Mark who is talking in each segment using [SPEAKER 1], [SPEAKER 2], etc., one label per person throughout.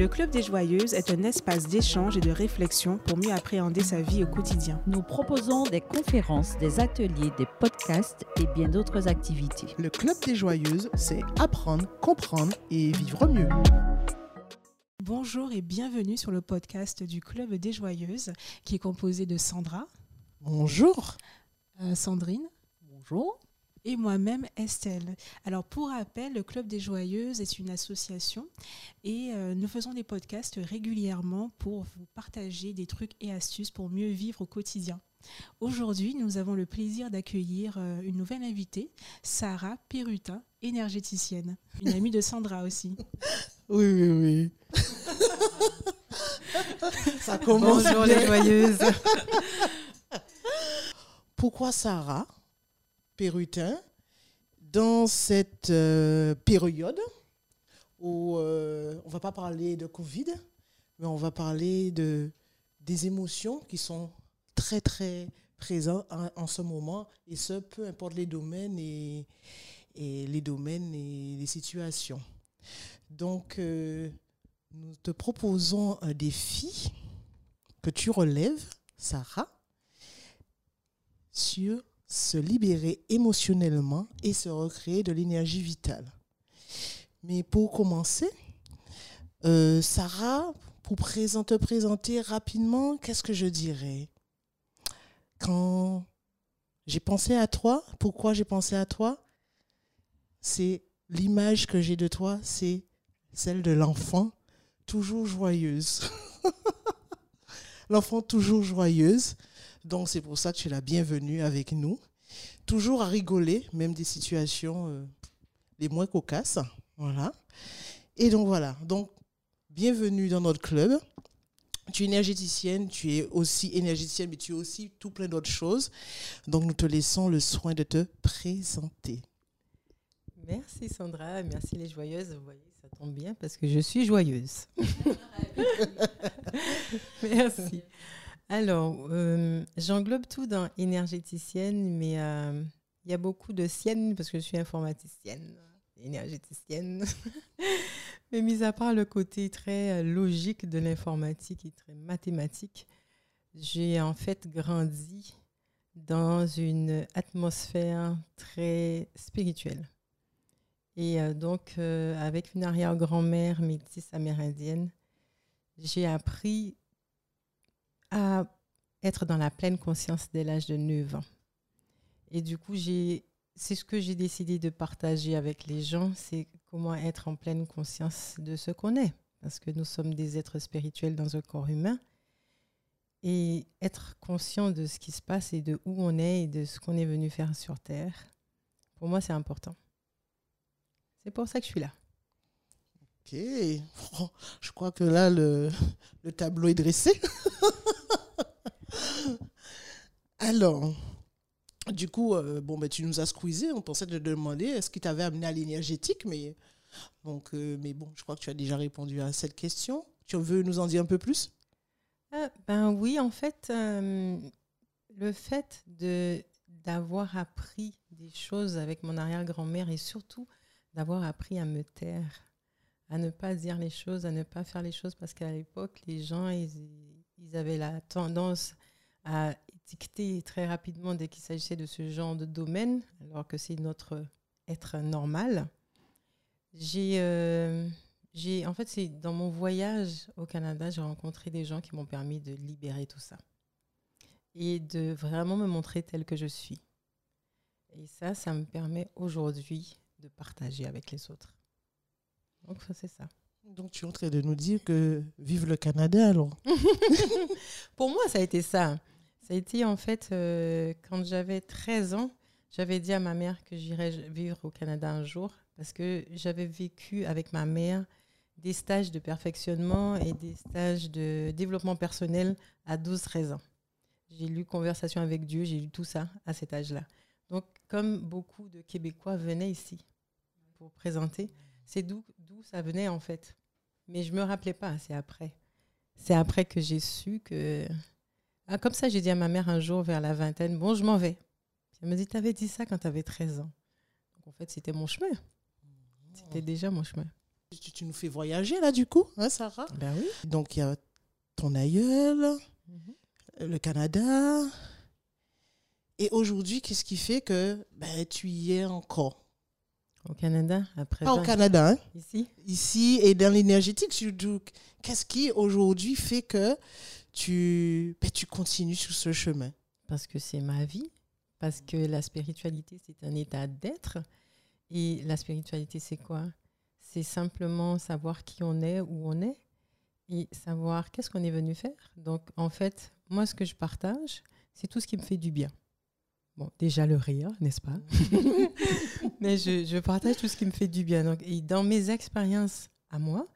[SPEAKER 1] Le Club des Joyeuses est un espace d'échange et de réflexion pour mieux appréhender sa vie au quotidien.
[SPEAKER 2] Nous proposons des conférences, des ateliers, des podcasts et bien d'autres activités.
[SPEAKER 3] Le Club des Joyeuses, c'est apprendre, comprendre et vivre mieux.
[SPEAKER 1] Bonjour et bienvenue sur le podcast du Club des Joyeuses qui est composé de Sandra.
[SPEAKER 3] Bonjour.
[SPEAKER 1] Euh, Sandrine.
[SPEAKER 2] Bonjour
[SPEAKER 1] et moi-même Estelle. Alors pour rappel, le Club des Joyeuses est une association et euh, nous faisons des podcasts régulièrement pour vous partager des trucs et astuces pour mieux vivre au quotidien. Aujourd'hui, nous avons le plaisir d'accueillir euh, une nouvelle invitée, Sarah Peruta, énergéticienne, une amie de Sandra aussi.
[SPEAKER 3] Oui, oui, oui. Ça commence
[SPEAKER 1] Bonjour les joyeuses.
[SPEAKER 3] Pourquoi Sarah? Pérutin dans cette euh, période où euh, on va pas parler de Covid, mais on va parler de des émotions qui sont très très présentes en, ce moment et ce peu importe les domaines et, et les domaines et les situations. Donc euh, nous te proposons un défi que tu relèves, Sarah, sur se libérer émotionnellement et se recréer de l'énergie vitale. Mais pour commencer, euh, Sarah, pour te présenter rapidement, qu'est-ce que je dirais? Quand j'ai pensé à toi, pourquoi j'ai pensé à toi? C'est l'image que j'ai de toi, c'est celle de l'enfant toujours joyeuse. l'enfant toujours joyeuse donc c'est pour ça que tu es la bienvenue avec nous. Toujours à rigoler, même des situations euh, les moins cocasses. Voilà. Et donc voilà. Donc bienvenue dans notre club. Tu es énergéticienne, tu es aussi énergéticienne, mais tu es aussi tout plein d'autres choses. Donc nous te laissons le soin de te présenter.
[SPEAKER 4] Merci Sandra, merci les joyeuses. Vous voyez, ça tombe bien parce que je suis joyeuse. merci. Alors, euh, j'englobe tout dans énergéticienne, mais euh, il y a beaucoup de sienne parce que je suis informaticienne, énergéticienne. mais mis à part le côté très euh, logique de l'informatique et très mathématique, j'ai en fait grandi dans une atmosphère très spirituelle. Et donc, avec une arrière-grand-mère métisse amérindienne, j'ai appris à être dans la pleine conscience dès l'âge de 9 ans. Et du coup, c'est ce que j'ai décidé de partager avec les gens, c'est comment être en pleine conscience de ce qu'on est. Parce que nous sommes des êtres spirituels dans un corps humain. Et être conscient de ce qui se passe et de où on est et de ce qu'on est venu faire sur Terre, pour moi, c'est important. C'est pour ça que je suis là.
[SPEAKER 3] Ok. Je crois que là, le tableau est dressé. Alors, du coup, euh, bon, ben, tu nous as squeezé. On pensait te demander est-ce qu'il t'avait amené à l'énergétique, mais, donc, euh, mais bon, je crois que tu as déjà répondu à cette question. Tu veux nous en dire un peu plus?
[SPEAKER 4] Euh, Ben oui, en fait, le fait de d'avoir appris des choses avec mon arrière-grand-mère et surtout d'avoir appris à me taire, à ne pas dire les choses, à ne pas faire les choses parce qu'à l'époque, les gens, ils, ils avaient la tendance à étiqueter très rapidement dès qu'il s'agissait de ce genre de domaine, alors que c'est notre être normal. J'ai, euh, j'ai, en fait, c'est dans mon voyage au Canada, j'ai rencontré des gens qui m'ont permis de libérer tout ça et de vraiment me montrer tel que je suis. Et ça, ça me permet aujourd'hui de partager avec les autres. Donc, ça, c'est ça.
[SPEAKER 3] Donc tu es en train de nous dire que vive le Canada alors
[SPEAKER 4] Pour moi, ça a été ça. Ça a été en fait euh, quand j'avais 13 ans, j'avais dit à ma mère que j'irais vivre au Canada un jour parce que j'avais vécu avec ma mère des stages de perfectionnement et des stages de développement personnel à 12-13 ans. J'ai lu Conversation avec Dieu, j'ai lu tout ça à cet âge-là. Donc, comme beaucoup de Québécois venaient ici pour présenter, c'est d'où ça venait en fait. Mais je me rappelais pas, c'est après. C'est après que j'ai su que. Ah, comme ça, j'ai dit à ma mère un jour vers la vingtaine Bon, je m'en vais. Elle me dit Tu avais dit ça quand tu avais 13 ans. Donc en fait, c'était mon chemin. C'était déjà mon chemin.
[SPEAKER 3] Tu, tu nous fais voyager là du coup, hein, Sarah?
[SPEAKER 4] Ben oui.
[SPEAKER 3] Donc il y a ton aïeul,
[SPEAKER 4] Mhm.
[SPEAKER 3] le Canada. Et aujourd'hui, qu'est-ce qui fait que ben, tu y es encore?
[SPEAKER 4] Au Canada, après.
[SPEAKER 3] Pas au Canada, hein,
[SPEAKER 4] Ici
[SPEAKER 3] ici et dans l'énergétique. surtout. Qu'est-ce qui aujourd'hui fait que tu, ben, tu continues sur ce chemin?
[SPEAKER 4] Parce que c'est ma vie. Parce que la spiritualité, c'est un état d'être. Et la spiritualité, c'est quoi? C'est simplement savoir qui on est, où on est, et savoir qu'est-ce qu'on est venu faire. Donc, en fait, moi, ce que je partage, c'est tout ce qui me fait du bien. Bon, déjà le rire, n'est-ce pas? Mais je, je partage tout ce qui me fait du bien. Donc, et dans mes expériences à moi,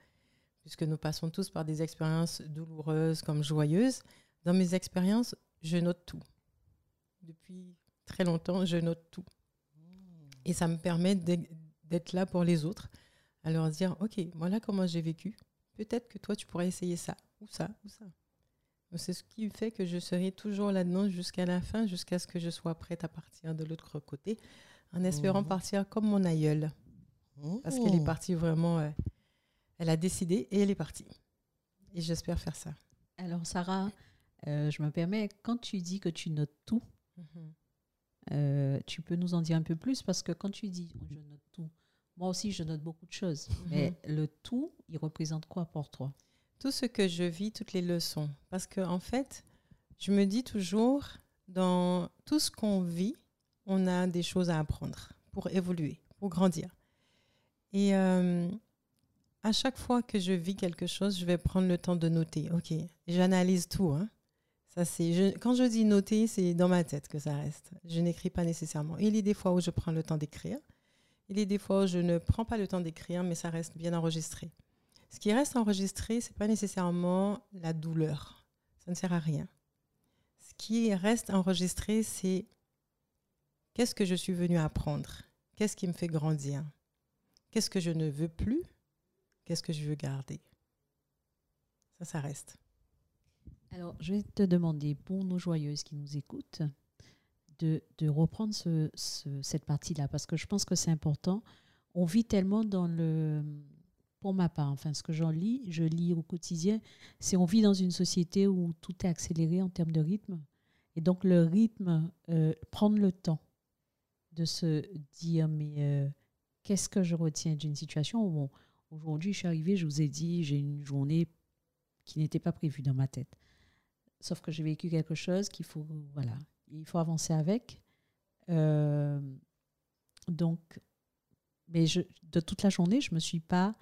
[SPEAKER 4] puisque nous passons tous par des expériences douloureuses comme joyeuses, dans mes expériences, je note tout. Depuis très longtemps, je note tout. Et ça me permet d'être là pour les autres, à leur dire, OK, voilà comment j'ai vécu. Peut-être que toi, tu pourrais essayer ça, ou ça, ou ça. C'est ce qui fait que je serai toujours là-dedans jusqu'à la fin, jusqu'à ce que je sois prête à partir de l'autre côté, en espérant
[SPEAKER 3] Mhm.
[SPEAKER 4] partir comme mon aïeule. Parce qu'elle est partie vraiment... euh, elle a décidé et elle est partie. Et j'espère faire ça.
[SPEAKER 2] Alors, Sarah, euh, je me permets, quand tu dis que tu notes tout, euh, tu peux nous en dire un peu plus parce que quand tu dis je note tout, moi aussi je note beaucoup de choses. Mais le tout, il représente quoi pour toi?
[SPEAKER 4] Tout ce que je vis, toutes les leçons. Parce que en fait, je me dis toujours, dans tout ce qu'on vit, on a des choses à apprendre pour évoluer, pour grandir. Et euh, à chaque fois que je vis quelque chose, je vais prendre le temps de noter. Ok, j'analyse tout. hein. Ça, c'est, quand je dis noter, c'est dans ma tête que ça reste. Je n'écris pas nécessairement. Il y a des fois où je prends le temps d'écrire. Il y a des fois où je ne prends pas le temps d'écrire, mais ça reste bien enregistré. Ce qui reste enregistré, c'est pas nécessairement la douleur. Ça ne sert à rien. Ce qui reste enregistré, c'est qu'est-ce que je suis venu apprendre? Qu'est-ce qui me fait grandir? Qu'est-ce que je ne veux plus? Qu'est-ce que je veux garder? Ça, ça reste.
[SPEAKER 2] Alors, je vais te demander, pour nos joyeuses qui nous écoutent, de, reprendre ce- ce- cette partie-là, parce que je pense que c'est important. On vit tellement dans le... Pour ma part, enfin, ce que j'en lis, je lis au quotidien, c'est on vit dans une société où tout est accéléré en termes de rythme. Et donc, le rythme, euh, prendre le temps de se dire, mais euh, qu'est-ce que je retiens d'une situation Bon, Aujourd'hui, je suis arrivée, je vous ai dit, j'ai une journée qui n'était pas prévue dans ma tête. Sauf que j'ai vécu quelque chose qu'il faut, voilà, il faut avancer avec. Euh, donc, mais je, de toute la journée, je ne me suis pas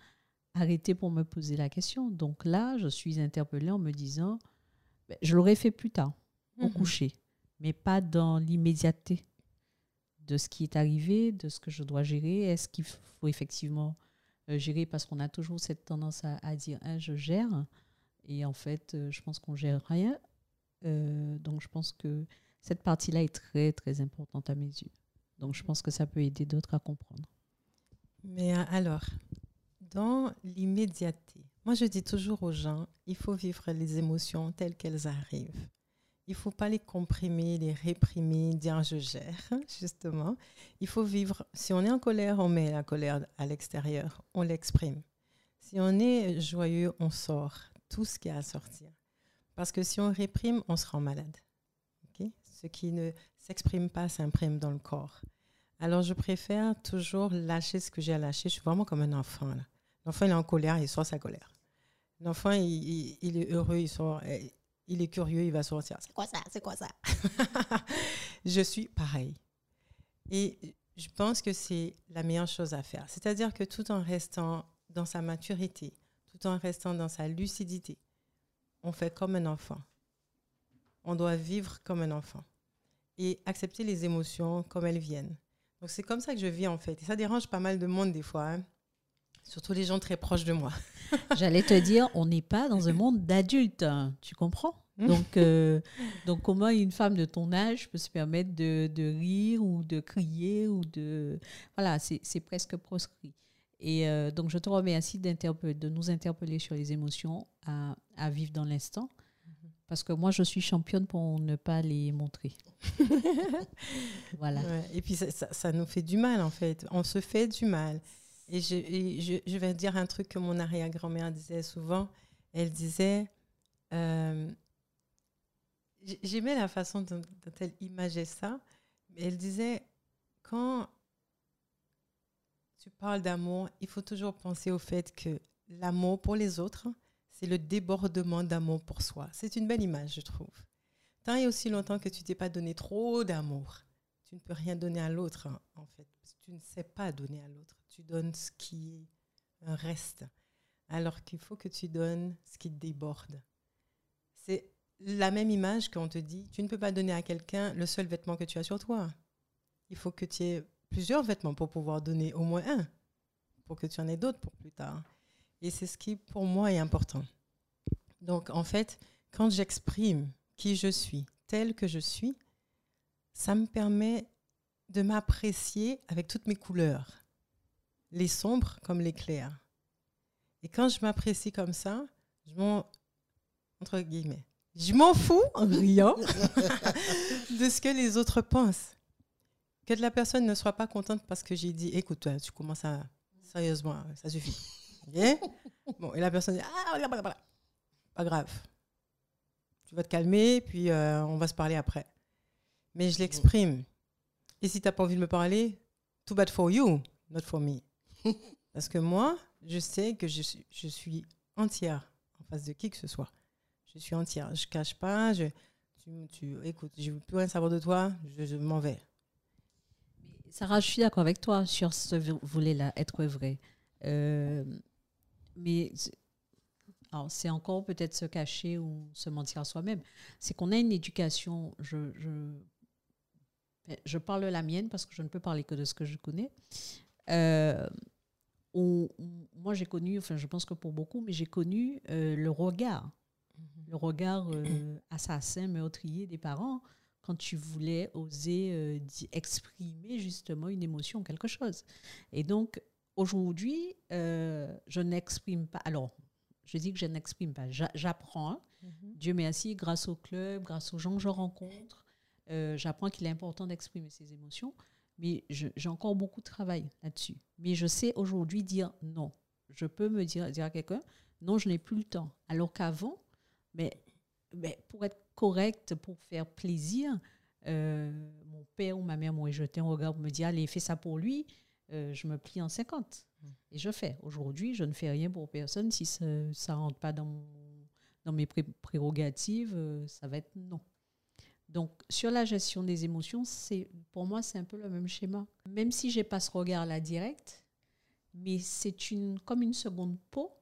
[SPEAKER 2] arrêtée pour me poser la question. Donc là, je suis interpellée en me disant, ben, je l'aurais fait plus tard, au
[SPEAKER 4] Mhm.
[SPEAKER 2] coucher, mais pas dans l'immédiateté de ce qui est arrivé, de ce que je dois gérer. Est-ce qu'il faut effectivement euh, gérer? Parce qu'on a toujours cette tendance à, à dire Hein, je gère et en fait euh, je pense qu'on gère rien Euh, donc je pense que cette partie-là est très très importante à mes yeux donc je pense que ça peut aider d'autres à comprendre
[SPEAKER 4] Mais alors, dans l'immédiateté, moi je dis toujours aux gens, il faut vivre les émotions telles qu'elles arrivent. Il ne faut pas les comprimer, les réprimer, dire je gère, justement. Il faut vivre, si on est en colère, on met la colère à l'extérieur, on l'exprime. Si on est joyeux, on sort tout ce qui a à sortir. Parce que si on réprime, on se rend malade. Ce qui ne s'exprime pas s'imprime dans le corps. Alors, je préfère toujours lâcher ce que j'ai à lâcher. Je suis vraiment comme un enfant. là. L'enfant, il est en colère, il sort sa colère. L'enfant, il, est heureux, il, sort, euh, il est curieux, il va sortir. C'est quoi ça? C'est quoi ça? Je suis pareil. Et je pense que c'est la meilleure chose à faire. C'est-à-dire que tout en restant dans sa maturité, tout en restant dans sa lucidité, on fait comme un enfant. On doit vivre comme un enfant et accepter les émotions comme elles viennent. Donc c'est comme ça que je vis en fait. Et ça dérange pas mal de monde des fois, hein. Surtout les gens très proches de moi.
[SPEAKER 2] j'allais te dire on n'est pas dans un monde d'adultes hein, tu comprends?
[SPEAKER 4] Hmm.
[SPEAKER 2] donc, euh, donc comment une femme de ton âge peut se permettre de, de rire ou de crier ou de voilà c'est presque proscrit et euh, donc je te remercie de nous interpeller sur les émotions à, à vivre dans l'instant parce que moi je suis championne pour ne pas les montrer voilà
[SPEAKER 4] Ouais. Et puis ça, ça- ça nous fait du mal en fait. On se fait du mal. Et, je, vais dire un truc que mon arrière-grand-mère disait souvent. Elle disait, euh, j'aimais la façon dont, elle imageait ça, mais elle disait, quand tu parles d'amour, il faut toujours penser au fait que l'amour pour les autres, c'est le débordement d'amour pour soi. C'est une belle image, je trouve. Tant et aussi longtemps que tu t'es pas donné trop d'amour, tu ne peux rien donner à l'autre, en fait. Tu ne sais pas donner à l'autre. Tu donnes ce qui reste. Alors qu'il faut que tu donnes ce qui déborde. C'est la même image qu'on te dit, tu ne peux pas donner à quelqu'un le seul vêtement que tu as sur toi. Il faut que tu aies plusieurs vêtements pour pouvoir donner au moins un, pour que tu en aies d'autres pour plus tard. Et c'est ce qui, pour moi, est important. Donc, en fait, quand j'exprime qui je suis, tel que je suis, ça me permet de m'apprécier avec toutes mes couleurs, les sombres comme les clairs. Et quand je m'apprécie comme ça, je m'en, entre guillemets, je m'en fous en riant de ce que les autres pensent. Que la personne ne soit pas contente parce que j'ai dit, écoute, toi, tu commences à, sérieusement, ça suffit. Bon, et la personne dit, ah, voilà. pas grave. Tu vas te calmer, puis euh, on va se parler après. Mais je l'exprime. Et si tu n'as pas envie de me parler, too bad for you, not for me. Parce que moi, je sais que je suis, entière en face de qui que ce soit. Je suis entière. Je cache pas. Je, tu, écoute, je veux plus rien savoir de toi. Je, m'en vais.
[SPEAKER 2] Sarah, je suis d'accord avec toi sur ce volet-là, être vrai. Euh, mais c'est- encore peut-être se cacher ou se mentir à soi-même. C'est qu'on a une éducation, je, je parle la mienne parce que je ne peux parler que de ce que je connais. Euh, moi, j'ai connu, enfin, je pense que pour beaucoup, mais j'ai connu euh, le regard, le regard euh, assassin, meurtrier des parents quand tu voulais oser exprimer justement une émotion, quelque chose. Et donc, aujourd'hui, je n'exprime pas. Alors, je dis que je n'exprime pas, j'a- j'apprends. hein. Dieu merci, grâce au club, grâce aux gens que je rencontre, euh, j'apprends qu'il est important d'exprimer ses émotions. Mais j'ai encore beaucoup de travail là-dessus. Mais je sais aujourd'hui dire non. Je peux me dire, dire à quelqu'un, non, je n'ai plus le temps. Alors qu'avant, mais, pour être correct, pour faire plaisir, euh, mon père ou ma mère m'ont jeté un regard pour me dire, allez, fais ça pour lui. Euh, je me plie en 50. Et je fais. Aujourd'hui, je ne fais rien pour personne. Si ça ne rentre pas dans, mes pré- prérogatives, ça va être non. Donc, sur la gestion des émotions, c'est pour moi, c'est un peu le même schéma. Même si j'ai pas ce regard-là direct, mais c'est une, comme une seconde peau,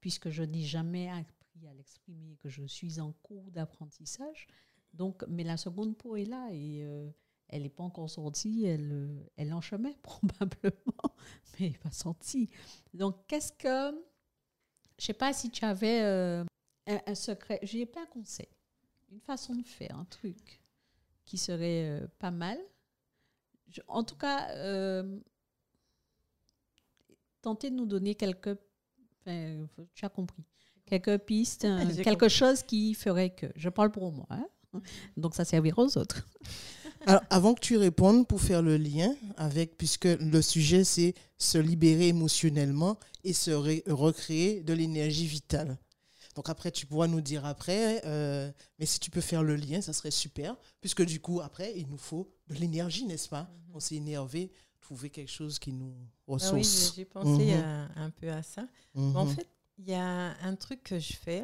[SPEAKER 2] puisque je n'ai jamais appris à l'exprimer, que je suis en cours d'apprentissage. Donc, mais la seconde peau est là et euh, elle n'est pas encore sortie, elle, euh, elle en chemin probablement, mais elle n'est pas sortie. Donc, qu'est-ce que... Je sais pas si tu avais euh, un, un secret, je n'ai pas un conseil, une façon de faire, un truc qui serait euh, pas mal. Je- en tout cas, euh, tenter de nous donner quelques... Enfin, tu as compris. Quelques pistes, hein, quelque chose qui ferait que... Je parle pour moi. hein. Donc, ça servira aux autres.
[SPEAKER 3] Alors, avant que tu répondes, pour faire le lien avec, puisque le sujet c'est se libérer émotionnellement et se ré- recréer de l'énergie vitale. Donc après, tu pourras nous dire après, euh, mais si tu peux faire le lien, ça serait super, puisque du coup, après, il nous faut de l'énergie, n'est-ce pas? On s'est énervé, trouver quelque chose qui nous
[SPEAKER 4] Ah oui, j'ai
[SPEAKER 3] ressource.
[SPEAKER 4] pensé
[SPEAKER 3] Mhm.
[SPEAKER 4] à- un peu à ça.
[SPEAKER 3] Mhm.
[SPEAKER 4] En fait, il y a un truc que je fais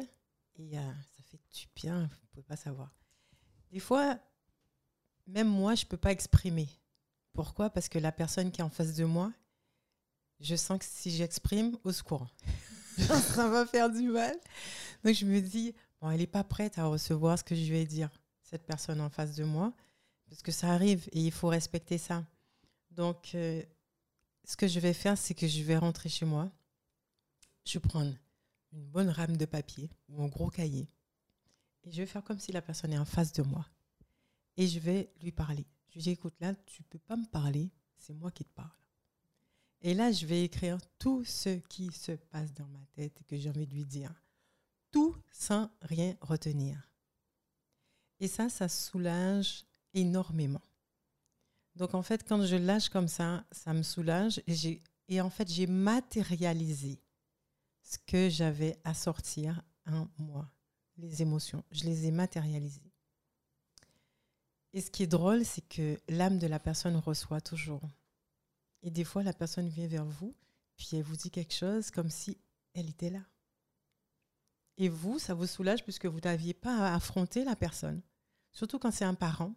[SPEAKER 4] et euh, ça fait du bien, vous ne pouvez pas savoir. Des fois, même moi, je ne peux pas exprimer. Pourquoi? Parce que la personne qui est en face de moi, je sens que si j'exprime, au secours. ça va faire du mal. Donc je me dis, bon, elle n'est pas prête à recevoir ce que je vais dire, cette personne en face de moi, parce que ça arrive et il faut respecter ça. Donc, euh, ce que je vais faire, c'est que je vais rentrer chez moi, je vais prendre une bonne rame de papier ou un gros cahier et je vais faire comme si la personne est en face de moi et je vais lui parler. Je lui dis, écoute, là, tu peux pas me parler, c'est moi qui te parle. Et là, je vais écrire tout ce qui se passe dans ma tête et que j'ai envie de lui dire. Tout sans rien retenir. Et ça, ça soulage énormément. Donc en fait, quand je lâche comme ça, ça me soulage et Et en fait, j'ai matérialisé ce que j'avais à sortir en moi, les émotions. Je les ai matérialisées. Et ce qui est drôle, c'est que l'âme de la personne reçoit toujours. Et des fois, la personne vient vers vous, puis elle vous dit quelque chose comme si elle était là. Et vous, ça vous soulage puisque vous n'aviez pas à affronter la personne. Surtout quand c'est un parent.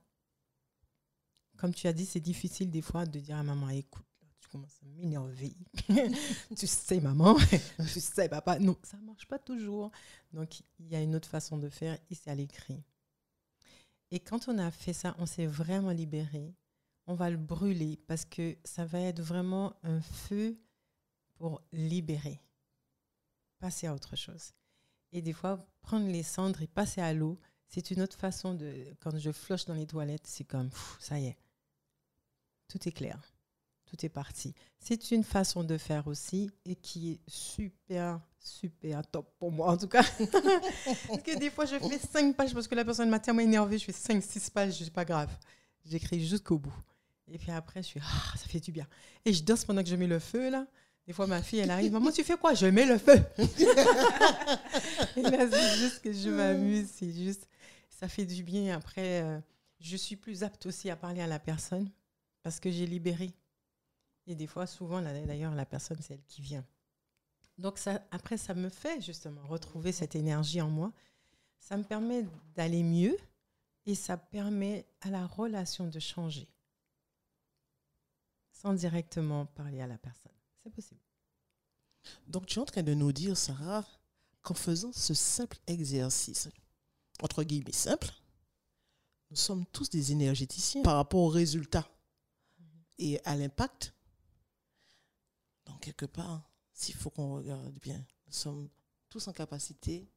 [SPEAKER 4] Comme tu as dit, c'est difficile des fois de dire à maman, écoute, tu commences à m'énerver. tu sais, maman, tu sais, papa. Non, ça ne marche pas toujours. Donc, il y a une autre façon de faire et c'est à l'écrit. Et quand on a fait ça, on s'est vraiment libéré. On va le brûler parce que ça va être vraiment un feu pour libérer, passer à autre chose. Et des fois, prendre les cendres et passer à l'eau, c'est une autre façon de. Quand je floche dans les toilettes, c'est comme, ça y est, tout est clair, tout est parti. C'est une façon de faire aussi et qui est super, super top pour moi en tout cas. parce que des fois, je fais cinq pages parce que la personne m'a tellement énervée, je fais cinq, six pages, c'est pas grave. J'écris jusqu'au bout. Et puis après, je suis, ah, ça fait du bien. Et je danse pendant que je mets le feu là. Des fois, ma fille, elle arrive, maman, tu fais quoi? Je mets le feu. et là, c'est juste que je m'amuse, c'est juste, ça fait du bien. Après, euh, je suis plus apte aussi à parler à la personne parce que j'ai libéré. Et des fois, souvent, d'ailleurs, la personne, c'est elle qui vient. Donc, ça, après, ça me fait justement retrouver cette énergie en moi. Ça me permet d'aller mieux et ça permet à la relation de changer sans directement parler à la personne. C'est possible.
[SPEAKER 3] Donc, tu es en train de nous dire, Sarah, qu'en faisant ce simple exercice, entre guillemets simple, nous sommes tous des énergéticiens par rapport au résultat et à l'impact. Donc, quelque part, s'il faut qu'on regarde bien, nous sommes tous en capacité,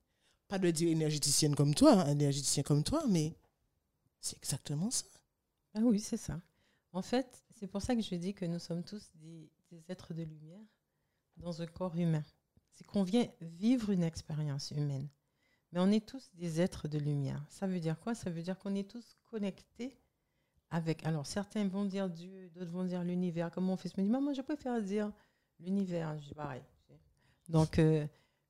[SPEAKER 3] pas de dire énergéticienne comme toi, hein, énergéticien comme toi, mais c'est exactement ça.
[SPEAKER 4] Ah oui, c'est ça. En fait, c'est pour ça que je dis que nous sommes tous des, êtres de lumière dans un corps humain. C'est qu'on vient vivre une expérience humaine. Mais on est tous des êtres de lumière. Ça veut dire quoi? Ça veut dire qu'on est tous connectés avec. Alors, certains vont dire Dieu, d'autres vont dire l'univers. Comme mon fils me dit Maman, je préfère dire l'univers. Je pareil. Donc, euh,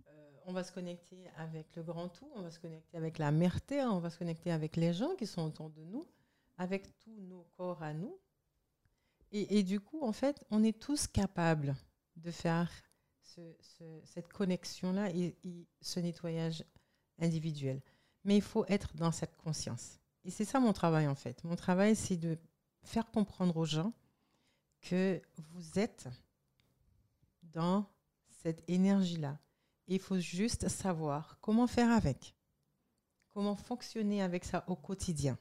[SPEAKER 4] euh, on va se connecter avec le grand tout, on va se connecter avec la mère terre, on va se connecter avec les gens qui sont autour de nous, avec tous nos corps à nous, et, du coup, en fait, on est tous capables de faire cette connexion-là et, ce nettoyage individuel. Mais il faut être dans cette conscience. Et c'est ça mon travail, en fait. Mon travail, c'est de faire comprendre aux gens que vous êtes dans cette énergie-là. Il faut juste savoir comment faire avec, comment fonctionner avec ça au quotidien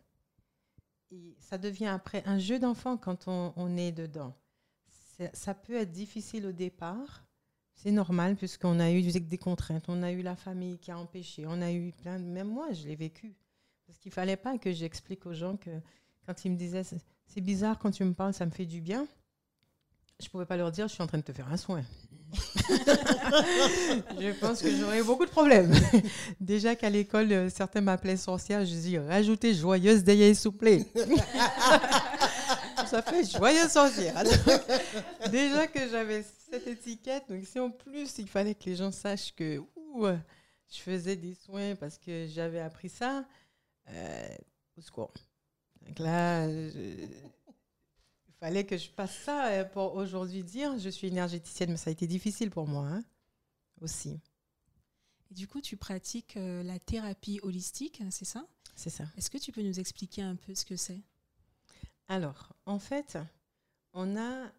[SPEAKER 4] ça devient après un jeu d'enfant quand on, est dedans. Ça peut être difficile au départ. C'est normal puisqu'on a eu des contraintes, on a eu la famille qui a empêché, on a eu plein de... Même moi, je l'ai vécu. Parce qu'il ne fallait pas que j'explique aux gens que quand ils me disaient c'est bizarre quand tu me parles, ça me fait du bien, je ne pouvais pas leur dire je suis en train de te faire un soin. je pense que j'aurais beaucoup de problèmes. Déjà qu'à l'école, euh, certains m'appelaient sorcière, je dis rajoutez joyeuse d'ailleurs souple. Ça fait joyeuse sorcière. déjà que j'avais cette étiquette, donc si en plus il fallait que les gens sachent que je faisais des soins parce que j'avais appris ça, euh, au secours. Donc là, fallait que je passe ça euh, pour aujourd'hui dire je suis énergéticienne, mais ça a été difficile pour moi hein, aussi.
[SPEAKER 1] Et du coup, tu pratiques euh, la thérapie holistique, c'est ça?
[SPEAKER 4] C'est ça.
[SPEAKER 1] Est-ce que tu peux nous expliquer un peu ce que c'est?
[SPEAKER 4] Alors, en fait, on a,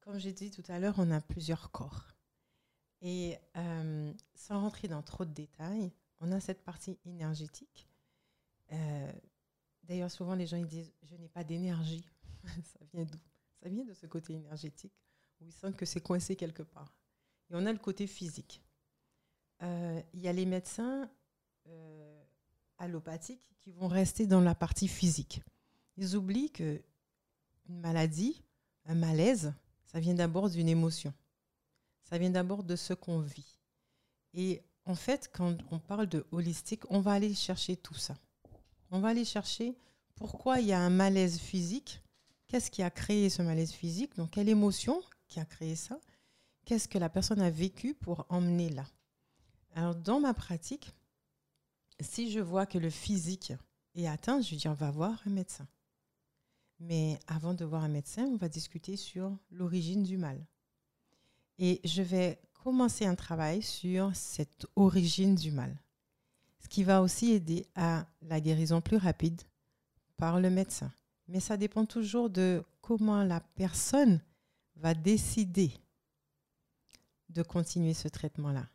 [SPEAKER 4] comme j'ai dit tout à l'heure, on a plusieurs corps. Et euh, sans rentrer dans trop de détails, on a cette partie énergétique. D'ailleurs, souvent, les gens ils disent Je n'ai pas d'énergie. ça vient d'où? Ça vient de ce côté énergétique où ils sentent que c'est coincé quelque part. Et on a le côté physique. Euh, il y a les médecins euh, allopathiques qui vont rester dans la partie physique. Ils oublient que une maladie, un malaise, ça vient d'abord d'une émotion. Ça vient d'abord de ce qu'on vit. Et en fait, quand on parle de holistique, on va aller chercher tout ça. On va aller chercher pourquoi il y a un malaise physique Qu'est-ce qui a créé ce malaise physique Donc, quelle émotion qui a créé ça qu'est-ce que la personne a vécu pour emmener là. Alors, dans ma pratique, si je vois que le physique est atteint, je dis on va voir un médecin. Mais avant de voir un médecin, on va discuter sur l'origine du mal. Et je vais commencer un travail sur cette origine du mal. Ce qui va aussi aider à la guérison plus rapide par le médecin. Mais ça dépend toujours de comment la personne va décider de continuer ce traitement-là.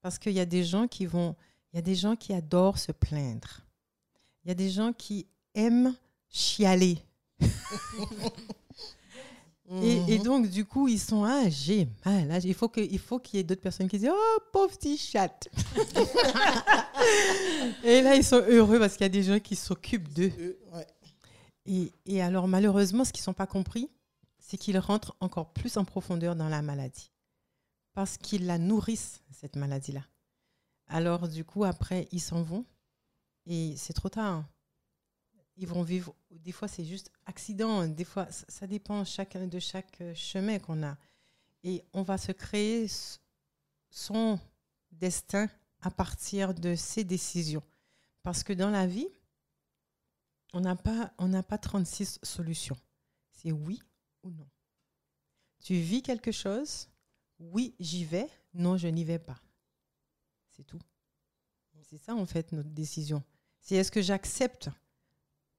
[SPEAKER 4] Parce qu'il y a des gens qui vont, il y a des gens qui adorent se plaindre. Il y a des gens qui aiment chialer. et, donc, du coup, ils sont, ah, j'ai mal. il faut qu'il y ait d'autres personnes qui disent, oh, pauvre petit chat. et là, ils sont heureux parce qu'il y a des gens qui s'occupent d'eux. Et, alors, malheureusement, ce qu'ils ne sont pas compris, c'est qu'ils rentrent encore plus en profondeur dans la maladie. Parce qu'ils la nourrissent, cette maladie-là. Alors, du coup, après, ils s'en vont. Et c'est trop tard. Ils vont vivre. Des fois, c'est juste accident. Des fois, ça dépend chacun de chaque chemin qu'on a. Et on va se créer son destin à partir de ses décisions. Parce que dans la vie, on n'a pas, on n'a pas 36 solutions. C'est oui ou non. Tu vis quelque chose, oui, j'y vais, non, je n'y vais pas. C'est tout. C'est ça, en fait, notre décision. C'est est-ce que j'accepte,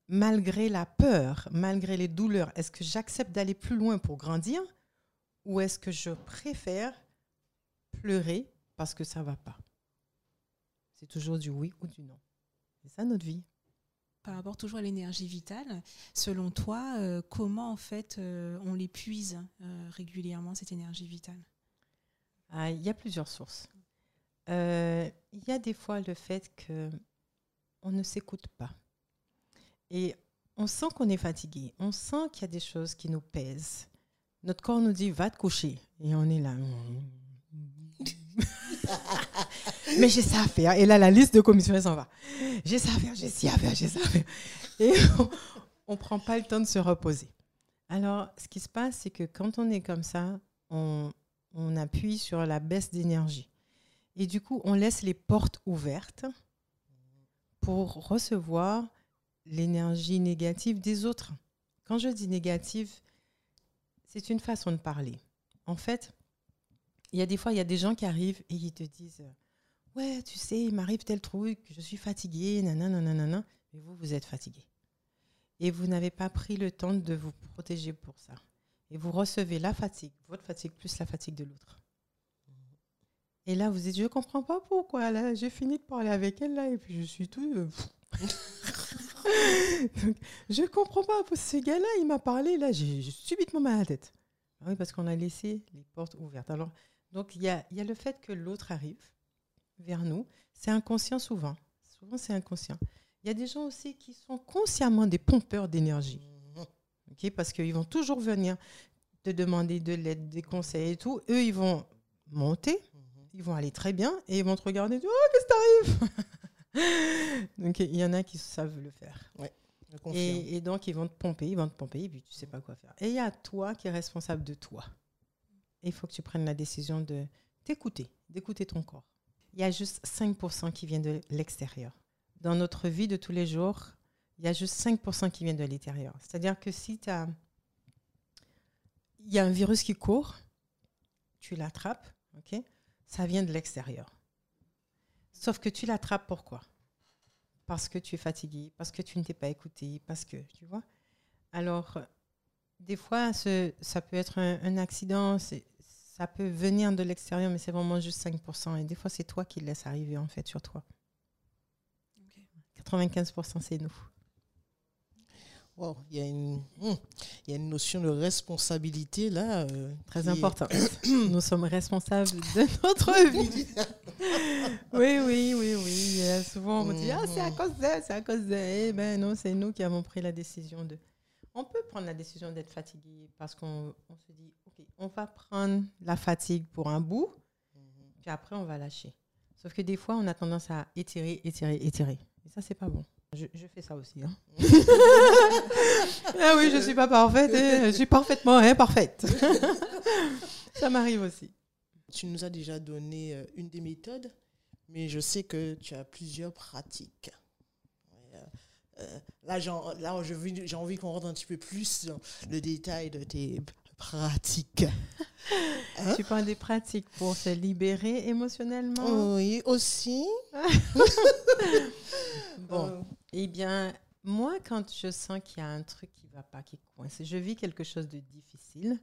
[SPEAKER 4] malgré la peur, malgré les douleurs, est-ce que j'accepte d'aller plus loin pour grandir ou est-ce que je préfère pleurer parce que ça ne va pas? C'est toujours du oui ou du non. C'est ça notre vie
[SPEAKER 1] par rapport toujours à l'énergie vitale, selon toi, euh, comment en fait euh, on l'épuise euh, régulièrement cette énergie vitale?
[SPEAKER 4] Ah, Il y a plusieurs sources. Il y a des fois le fait que on ne s'écoute pas et on sent qu'on est fatigué, on sent qu'il y a des choses qui nous pèsent. Notre corps nous dit va te coucher et on est là. Mais j'ai ça à faire. Et là, la liste de commissions, s'en va. J'ai ça à faire, j'ai ci à faire, j'ai ça à faire. Et on ne prend pas le temps de se reposer. Alors, ce qui se passe, c'est que quand on est comme ça, on, on appuie sur la baisse d'énergie. Et du coup, on laisse les portes ouvertes pour recevoir l'énergie négative des autres. Quand je dis négative, c'est une façon de parler. En fait, il y a des fois, il y a des gens qui arrivent et ils te disent Ouais, tu sais, il m'arrive tel truc, je suis fatiguée, nanana, nanana. Mais vous, vous êtes fatigué. Et vous n'avez pas pris le temps de vous protéger pour ça. Et vous recevez la fatigue, votre fatigue plus la fatigue de l'autre. Et là, vous dites Je ne comprends pas pourquoi. Là, j'ai fini de parler avec elle, là, et puis je suis tout. Euh, je ne comprends pas. Ce gars-là, il m'a parlé, là, j'ai subitement mal à la tête. Ah oui, parce qu'on a laissé les portes ouvertes. Alors, donc, il y a le fait que l'autre arrive vers nous. C'est inconscient souvent. Souvent, c'est inconscient. Il y a des gens aussi qui sont consciemment des pompeurs d'énergie. ok Parce qu'ils vont toujours venir te demander de l'aide, des conseils et tout. Eux, ils vont monter, ils vont aller très bien et ils vont te regarder. Oh, qu'est-ce qui t'arrive Donc, il y en a qui savent le faire.
[SPEAKER 3] Ouais,
[SPEAKER 4] et, et, donc, ils vont te pomper, ils vont te pomper, et puis tu sais pas quoi faire. Et il y a toi qui es responsable de toi. Il faut que tu prennes la décision de t'écouter, d'écouter ton corps. Il y a juste 5% qui vient de l'extérieur. Dans notre vie de tous les jours, il y a juste 5% qui vient de l'intérieur. C'est-à-dire que si tu. Il y a un virus qui court, tu l'attrapes, ok ça vient de l'extérieur. Sauf que tu l'attrapes pourquoi? Parce que tu es fatigué, parce que tu ne t'es pas écouté, parce que, tu vois Alors, des fois, ça peut être un, un accident, ça peut venir de l'extérieur, mais c'est vraiment juste 5%. Et des fois, c'est toi qui le laisses arriver, en fait, sur toi. 95%, c'est nous.
[SPEAKER 3] Wow, il y, a une, hmm, y a une notion de responsabilité là.
[SPEAKER 4] Euh, Très importante. nous sommes responsables de notre vie. oui, oui, oui, oui. souvent, on me dit Ah, c'est à cause d'elle, c'est à cause d'elle. Eh ben non, c'est nous qui avons pris la décision de on peut prendre la décision d'être fatigué parce qu'on se dit, OK, on va prendre la fatigue pour un bout, mhm. puis après, on va lâcher. Sauf que des fois, on a tendance à étirer, étirer, étirer. Et ça, c'est pas bon. Je, fais ça aussi. Hein. ah oui, je suis pas parfaite. Hein. Je suis parfaitement imparfaite. ça m'arrive aussi.
[SPEAKER 3] Tu nous as déjà donné euh, une des méthodes, mais je sais que tu as plusieurs pratiques. Euh, là, j'ai en- là, je veux- j'ai envie qu'on rentre un petit peu plus dans le détail de tes pratiques. Hein
[SPEAKER 4] Tu parles des pratiques pour se libérer émotionnellement.
[SPEAKER 3] Oui, aussi.
[SPEAKER 4] Bon,
[SPEAKER 3] Euh,
[SPEAKER 4] eh bien, moi, quand je sens qu'il y a un truc qui ne va pas, qui coince, je vis quelque chose de difficile,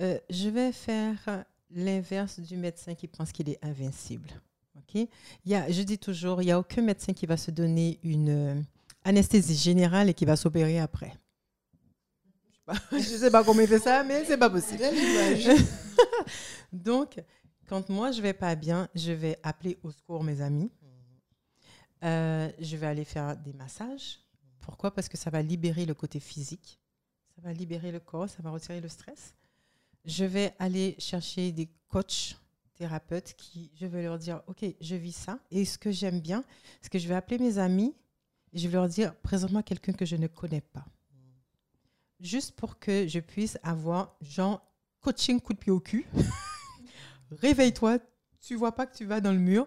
[SPEAKER 4] euh, je vais faire l'inverse du médecin qui pense qu'il est invincible. Ok? Il y a, je dis toujours, il n'y a aucun médecin qui va se donner une anesthésie générale et qui va s'opérer après. Je ne sais pas comment il fait ça, mais c'est pas possible. Donc, quand moi je vais pas bien, je vais appeler au secours mes amis. Euh, je vais aller faire des massages. Pourquoi? Parce que ça va libérer le côté physique, ça va libérer le corps, ça va retirer le stress. Je vais aller chercher des coachs, thérapeutes qui, je vais leur dire, ok, je vis ça. Et ce que j'aime bien, c'est que je vais appeler mes amis et je vais leur dire, présente-moi quelqu'un que je ne connais pas. Juste pour que je puisse avoir, genre, coaching coup de pied au cul. Réveille-toi, tu vois pas que tu vas dans le mur.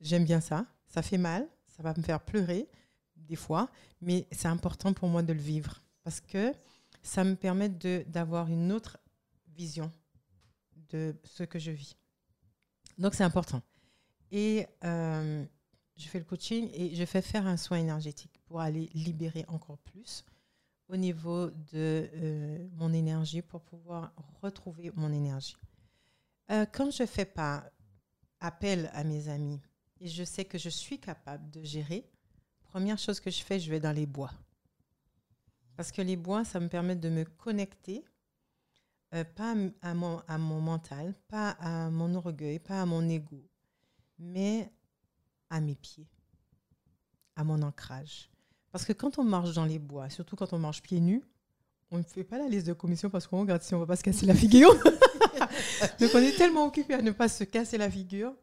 [SPEAKER 4] J'aime bien ça. Ça fait mal, ça va me faire pleurer des fois, mais c'est important pour moi de le vivre parce que ça me permet d'avoir une autre vision de ce que je vis. Donc c'est important. Et euh, je fais le coaching et je fais faire un soin énergétique pour aller libérer encore plus au niveau de euh, mon énergie pour pouvoir retrouver mon énergie. Euh, quand je ne fais pas appel à mes amis et je sais que je suis capable de gérer, première chose que je fais, je vais dans les bois. Parce que les bois, ça me permet de me connecter, euh, pas à mon, à mon mental, pas à mon orgueil, pas à mon ego, mais à mes pieds, à mon ancrage. Parce que quand on marche dans les bois, surtout quand on marche pieds nus, on ne fait pas la liste de commission parce qu'on regarde si on ne va pas se casser la figure. Donc on est tellement occupé à ne pas se casser la figure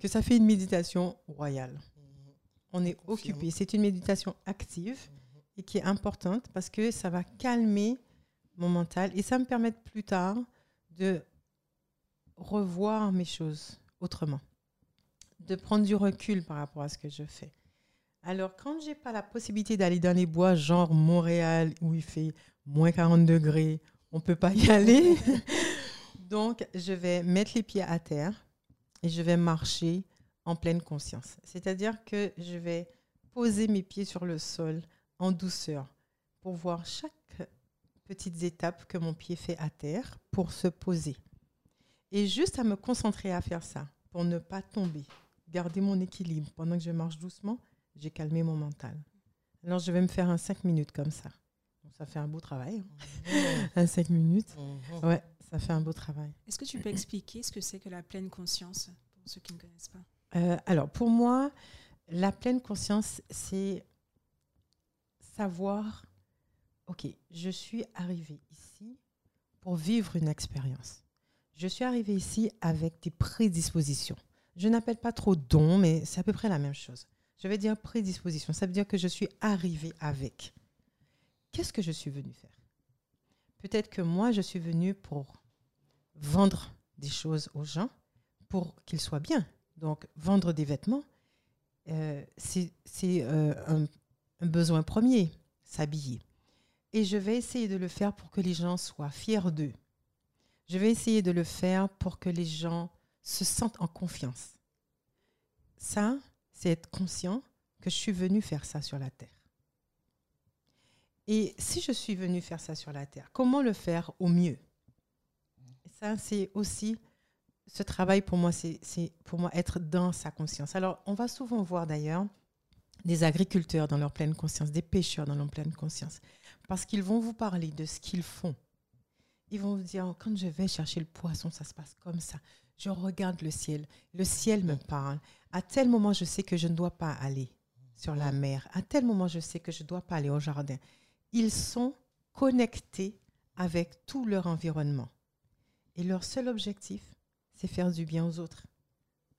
[SPEAKER 4] que ça fait une méditation royale. On est
[SPEAKER 3] Confirme.
[SPEAKER 4] occupé. C'est une méditation active et qui est importante parce que ça va calmer mon mental et ça me permet plus tard de revoir mes choses autrement, de prendre du recul par rapport à ce que je fais. Alors, quand j'ai pas la possibilité d'aller dans les bois, genre Montréal, où il fait moins 40 degrés, on peut pas y aller. Donc, je vais mettre les pieds à terre et je vais marcher en pleine conscience. C'est-à-dire que je vais poser mes pieds sur le sol en douceur pour voir chaque petite étape que mon pied fait à terre pour se poser. Et juste à me concentrer à faire ça, pour ne pas tomber, garder mon équilibre pendant que je marche doucement, j'ai calmé mon mental. Alors je vais me faire un 5 minutes comme ça. Ça fait un beau travail. hein. Un 5 minutes.
[SPEAKER 3] Mhm.
[SPEAKER 4] Ouais, ça fait un beau travail.
[SPEAKER 1] Est-ce que tu peux expliquer ce que c'est que la pleine conscience pour ceux qui ne connaissent pas?
[SPEAKER 4] Euh, alors, pour moi, la pleine conscience, c'est savoir, OK, je suis arrivée ici pour vivre une expérience. Je suis arrivée ici avec des prédispositions. Je n'appelle pas trop dons, mais c'est à peu près la même chose. Je vais dire prédisposition. Ça veut dire que je suis arrivée avec. Qu'est-ce que je suis venue faire? Peut-être que moi, je suis venue pour vendre des choses aux gens pour qu'ils soient bien. Donc, vendre des vêtements, euh, c'est euh, un besoin premier, s'habiller. Et je vais essayer de le faire pour que les gens soient fiers d'eux. Je vais essayer de le faire pour que les gens se sentent en confiance. Ça, c'est être conscient que je suis venu faire ça sur la terre. Et si je suis venu faire ça sur la terre, comment le faire au mieux? Ça, c'est aussi ce travail pour moi, c'est c'est pour moi être dans sa conscience. Alors, on va souvent voir d'ailleurs des agriculteurs dans leur pleine conscience, des pêcheurs dans leur pleine conscience, parce qu'ils vont vous parler de ce qu'ils font. Ils vont vous dire, quand je vais chercher le poisson, ça se passe comme ça. Je regarde le ciel, le ciel me parle. À tel moment, je sais que je ne dois pas aller sur la mer. À tel moment, je sais que je ne dois pas aller au jardin. Ils sont connectés avec tout leur environnement. Et leur seul objectif, c'est faire du bien aux autres.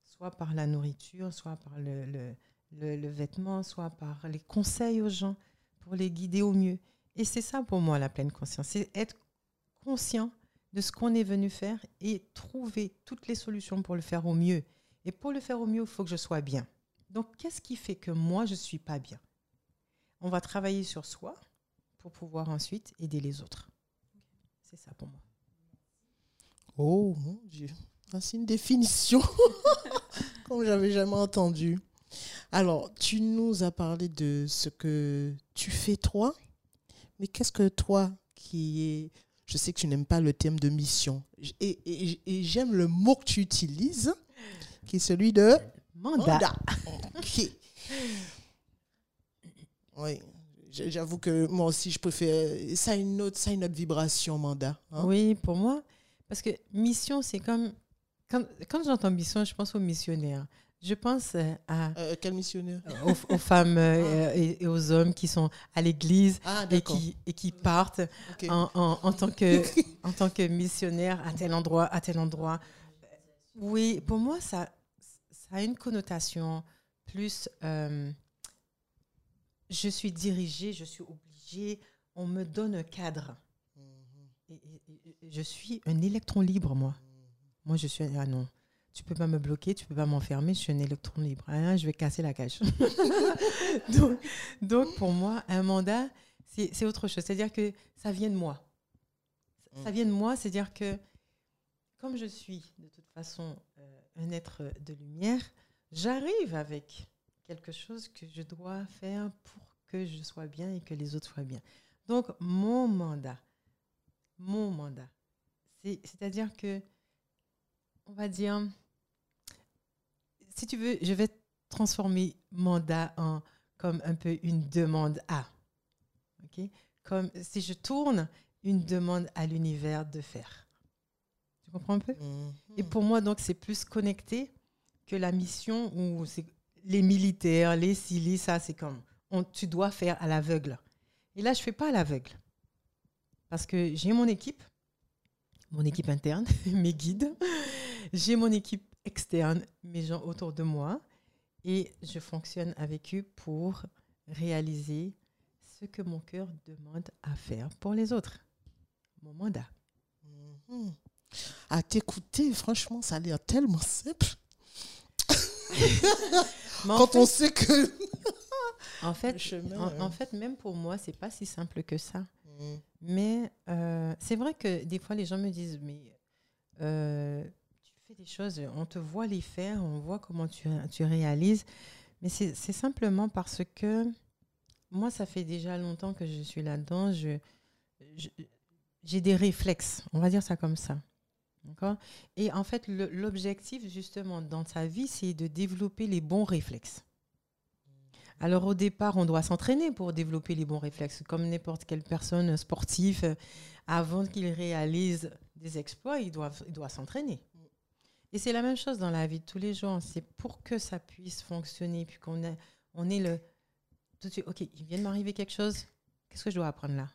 [SPEAKER 4] Soit par la nourriture, soit par le, le, le- le vêtement, soit par les conseils aux gens pour les guider au mieux. Et c'est ça pour moi la pleine conscience. C'est être conscient de ce qu'on est venu faire et trouver toutes les solutions pour le faire au mieux. Et pour le faire au mieux, il faut que je sois bien. Donc, qu'est-ce qui fait que moi, je ne suis pas bien? On va travailler sur soi pour pouvoir ensuite aider les autres. C'est ça pour moi.
[SPEAKER 3] Oh mon Dieu, Ah, c'est une définition comme j'avais jamais entendu. Alors, tu nous as parlé de ce que tu fais toi, mais qu'est-ce que toi qui est... Je sais que tu n'aimes pas le thème de mission, et, et- et j'aime le mot que tu utilises, qui est celui de
[SPEAKER 4] Mandat.
[SPEAKER 3] mandat. Ok. Oui, j'avoue que moi aussi, je préfère... Ça a une autre, ça a une autre vibration, mandat. hein.
[SPEAKER 4] Oui, pour moi, parce que mission, c'est comme... Quand, quand j'entends mission, je pense aux missionnaires. Je pense euh, à,
[SPEAKER 3] Euh, quel missionnaire?
[SPEAKER 4] aux, aux femmes euh, et, et aux hommes qui sont à l'église
[SPEAKER 3] Ah,
[SPEAKER 4] et qui, et qui partent en, en- en tant que, en tant que missionnaire à tel endroit, à tel endroit. Oui, pour moi, ça, ça a une connotation plus... euh, je suis dirigée, je suis obligée, on me donne un cadre. Et, et- et- et je suis un électron libre, moi. Moi, je suis... Ah non, tu peux pas me bloquer, tu peux pas m'enfermer, je suis un électron libre. Je vais casser la cage. donc, donc, pour moi, un mandat, c'est autre chose. C'est-à-dire que ça vient de moi. Ça vient de moi, c'est-à-dire que comme je suis de toute façon euh, un être de lumière, j'arrive avec quelque chose que je dois faire pour que je sois bien et que les autres soient bien. Donc, mon mandat, mon mandat, c'est- c'est-à-dire que, on va dire, si tu veux, je vais transformer mandat en comme un peu une demande à. ok? Comme si je tourne une demande à l'univers de faire. Tu comprends un peu?
[SPEAKER 3] Mhm.
[SPEAKER 4] et pour moi, donc, c'est plus connecté que la mission où c'est les militaires, les CILI, ça, c'est comme on, tu dois faire à l'aveugle. Et là, je fais pas à l'aveugle. Parce que j'ai mon équipe, mon équipe interne, mes guides, j'ai mon équipe externe, mes gens autour de moi, et je fonctionne avec eux pour réaliser ce que mon cœur demande à faire pour les autres. Mon mandat.
[SPEAKER 3] Mhm. À t'écouter, franchement, ça a l'air tellement simple. Quand
[SPEAKER 4] fait-
[SPEAKER 3] on sait que.
[SPEAKER 4] En fait,
[SPEAKER 3] chemin,
[SPEAKER 4] en,
[SPEAKER 3] hein.
[SPEAKER 4] en fait, même pour moi, c'est pas si simple que ça.
[SPEAKER 3] Mhm.
[SPEAKER 4] Mais euh, c'est vrai que des fois, les gens me disent, mais euh, des choses, on te voit les faire, on voit comment tu, tu réalises. Mais c'est simplement parce que moi, ça fait déjà longtemps que je suis là-dedans. Je, j'ai des réflexes, on va dire ça comme ça. Et en fait, l'objectif, justement, dans sa vie, c'est de développer les bons réflexes. Alors, au départ, on doit s'entraîner pour développer les bons réflexes, comme n'importe quelle personne sportive. euh, Avant qu'il réalise des exploits, il doit, il doit s'entraîner. Et c'est la même chose dans la vie de tous les jours. C'est pour que ça puisse fonctionner, puis qu'on ait, on ait le. Tout de suite, OK, il vient de m'arriver quelque chose. Qu'est-ce que je dois apprendre là?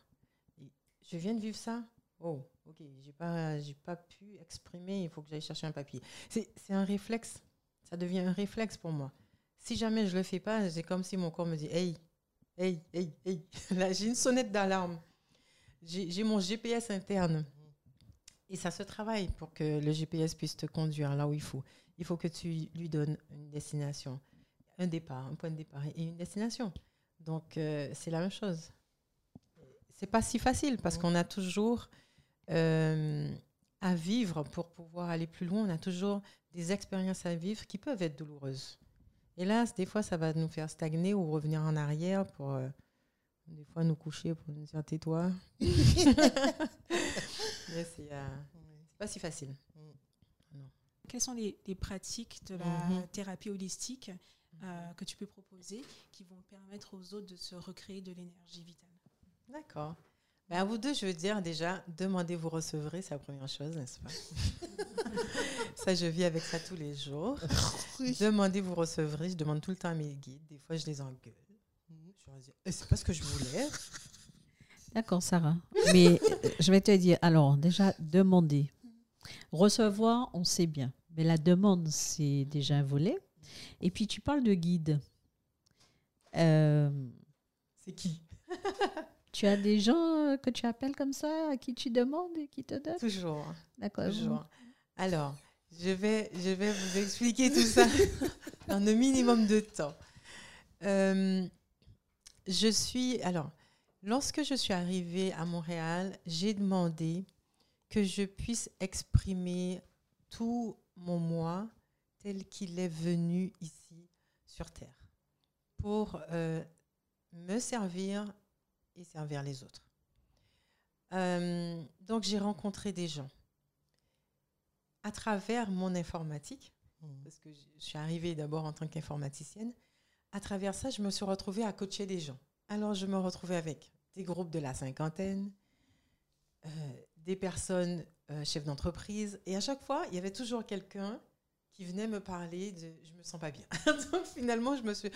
[SPEAKER 4] Je viens de vivre ça? Oh, OK, j'ai pas, pas pu exprimer, il faut que j'aille chercher un papier. C'est un réflexe. Ça devient un réflexe pour moi. Si jamais je le fais pas, c'est comme si mon corps me dit Hey, hey, hey, hey. Là, j'ai une sonnette d'alarme. J'ai mon GPS interne. Et ça se travaille pour que le GPS puisse te conduire là où il faut. Il faut que tu lui donnes une destination, un départ, un point de départ et une destination. Donc, euh, c'est la même chose. C'est pas si facile parce qu'on a toujours euh, à vivre pour pouvoir aller plus loin. On a toujours des expériences à vivre qui peuvent être douloureuses. Hélas, des fois, ça va nous faire stagner ou revenir en arrière pour euh, des fois nous coucher pour nous dire tais-toi. Mais c'est euh, c'est pas si facile.
[SPEAKER 1] Quelles sont les, les pratiques de la
[SPEAKER 3] Mhm.
[SPEAKER 1] thérapie holistique euh, que tu peux proposer qui vont permettre aux autres de se recréer de l'énergie vitale?
[SPEAKER 4] D'accord. Ben, à vous deux, je veux dire déjà, demandez, vous recevrez, c'est la première chose, n'est-ce pas? Ça, je vis avec ça tous les jours. Demandez, vous recevrez. Je demande tout le temps à mes guides. Des fois, je les engueule. Je leur dis, Eh, c'est pas ce que je voulais.
[SPEAKER 2] D'accord, Sarah. Mais euh, je vais te dire, alors, déjà, demander. Recevoir, on sait bien. Mais la demande, c'est déjà un volet. Et puis, tu parles de guide. Euh,
[SPEAKER 4] C'est qui?
[SPEAKER 2] Tu as des gens euh, que tu appelles comme ça, à qui tu demandes et qui te donnent?
[SPEAKER 4] Toujours.
[SPEAKER 2] D'accord.
[SPEAKER 4] Toujours. Alors, je vais, je vais vous expliquer tout ça en un minimum de temps. Euh, je suis. Alors, lorsque je suis arrivée à Montréal, j'ai demandé que je puisse exprimer tout mon moi tel qu'il est venu ici sur Terre pour euh, me servir et servir les autres. Euh, donc j'ai rencontré des gens à travers mon informatique,
[SPEAKER 3] Mhm.
[SPEAKER 4] parce que je suis arrivée d'abord en tant qu'informaticienne. À travers ça, je me suis retrouvée à coacher des gens. Alors je me retrouvais avec des groupes de la cinquantaine, euh, des personnes euh, chefs d'entreprise, et à chaque fois, il y avait toujours quelqu'un qui venait me parler de je me sens pas bien. Donc finalement, je me suis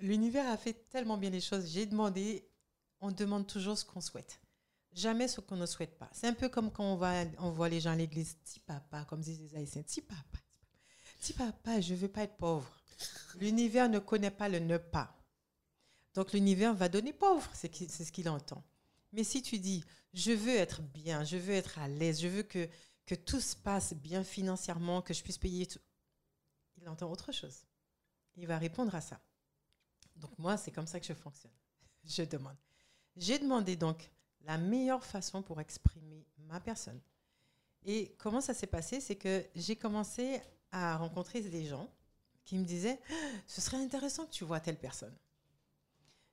[SPEAKER 4] l'univers a fait tellement bien les choses. J'ai demandé on demande toujours ce qu'on souhaite. Jamais ce qu'on ne souhaite pas. C'est un peu comme quand on, on voit les gens à l'église, petit papa, comme disent les Haïtiens, petit papa, petit papa, je veux pas être pauvre. L'univers ne connaît pas le ne pas. Donc l'univers va donner pauvre, c'est ce qu'il entend. Mais si tu dis, je veux être bien, je veux être à l'aise, je veux que, que tout se passe bien financièrement, que je puisse payer tout, il entend autre chose. Il va répondre à ça. Donc moi, c'est comme ça que je fonctionne. Je demande. J'ai demandé donc la meilleure façon pour exprimer ma personne. Et comment ça s'est passé? C'est que j'ai commencé à rencontrer des gens qui me disaient Ce serait intéressant que tu vois telle personne.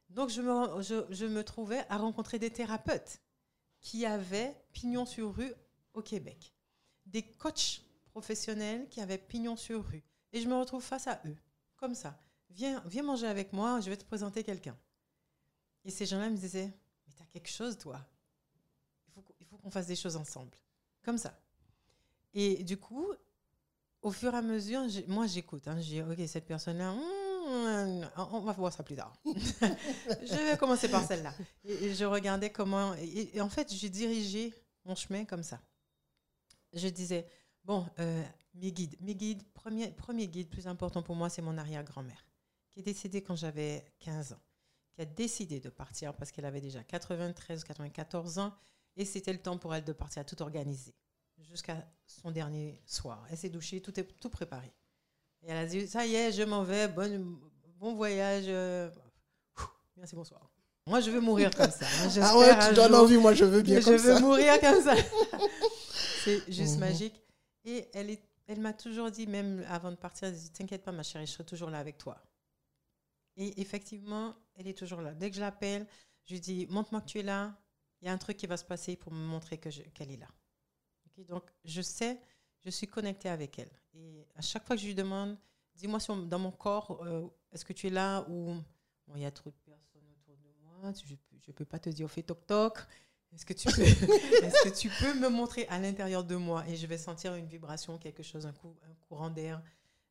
[SPEAKER 4] Donc je me, je, je trouvais à rencontrer des thérapeutes qui avaient pignon sur rue au Québec. Des coachs professionnels qui avaient pignon sur rue. Et je me retrouve face à eux, comme ça. Viens, viens manger avec moi, je vais te présenter quelqu'un. Et ces gens-là me disaient, mais tu as quelque chose, toi. Il faut, qu'on fasse des choses ensemble. Comme ça. Et du coup, au fur et à mesure, moi j'écoute. Hein, j'ai ok, cette personne-là, hmm, on on va voir ça plus tard. je vais commencer par celle-là. Je regardais comment. Et, en fait, j'ai dirigé mon chemin comme ça. Je disais, bon, euh, mes guides. Mes guides, premier, premier guide plus important pour moi, c'est mon arrière-grand-mère, qui est décédée quand j'avais 15 ans, qui a décidé de partir parce qu'elle avait déjà 93 94 ans, et c'était le temps pour elle de partir, tout organiser, jusqu'à son dernier soir. Elle s'est douchée, tout est tout préparé. Et elle a dit, ça y est, je m'en vais, bon, bon voyage. euh, Merci, bonsoir. Moi, je veux mourir comme ça.
[SPEAKER 3] Ah ouais, tu donnes envie, moi je veux bien comme
[SPEAKER 4] je veux
[SPEAKER 3] ça.
[SPEAKER 4] mourir comme ça. C'est juste
[SPEAKER 3] Mhm.
[SPEAKER 4] magique. Et elle, est, elle m'a toujours dit, même avant de partir, elle dit, t'inquiète pas ma chérie, je serai toujours là avec toi. Et effectivement, elle est toujours là. Dès que je l'appelle, je lui dis, montre-moi que tu es là. Il y a un truc qui va se passer pour me montrer que qu'elle est là. Donc, je sais, je suis connectée avec elle. Et à chaque fois que je lui demande, dis-moi sur- dans mon corps, euh, est-ce que tu es là ou bon, il y a trop de personnes autour de moi, je ne peux pas te dire, fais toc toc. Est-ce que, tu peux, est-ce que tu peux me montrer à l'intérieur de moi et je vais sentir une vibration, quelque chose, un, coup, un courant d'air.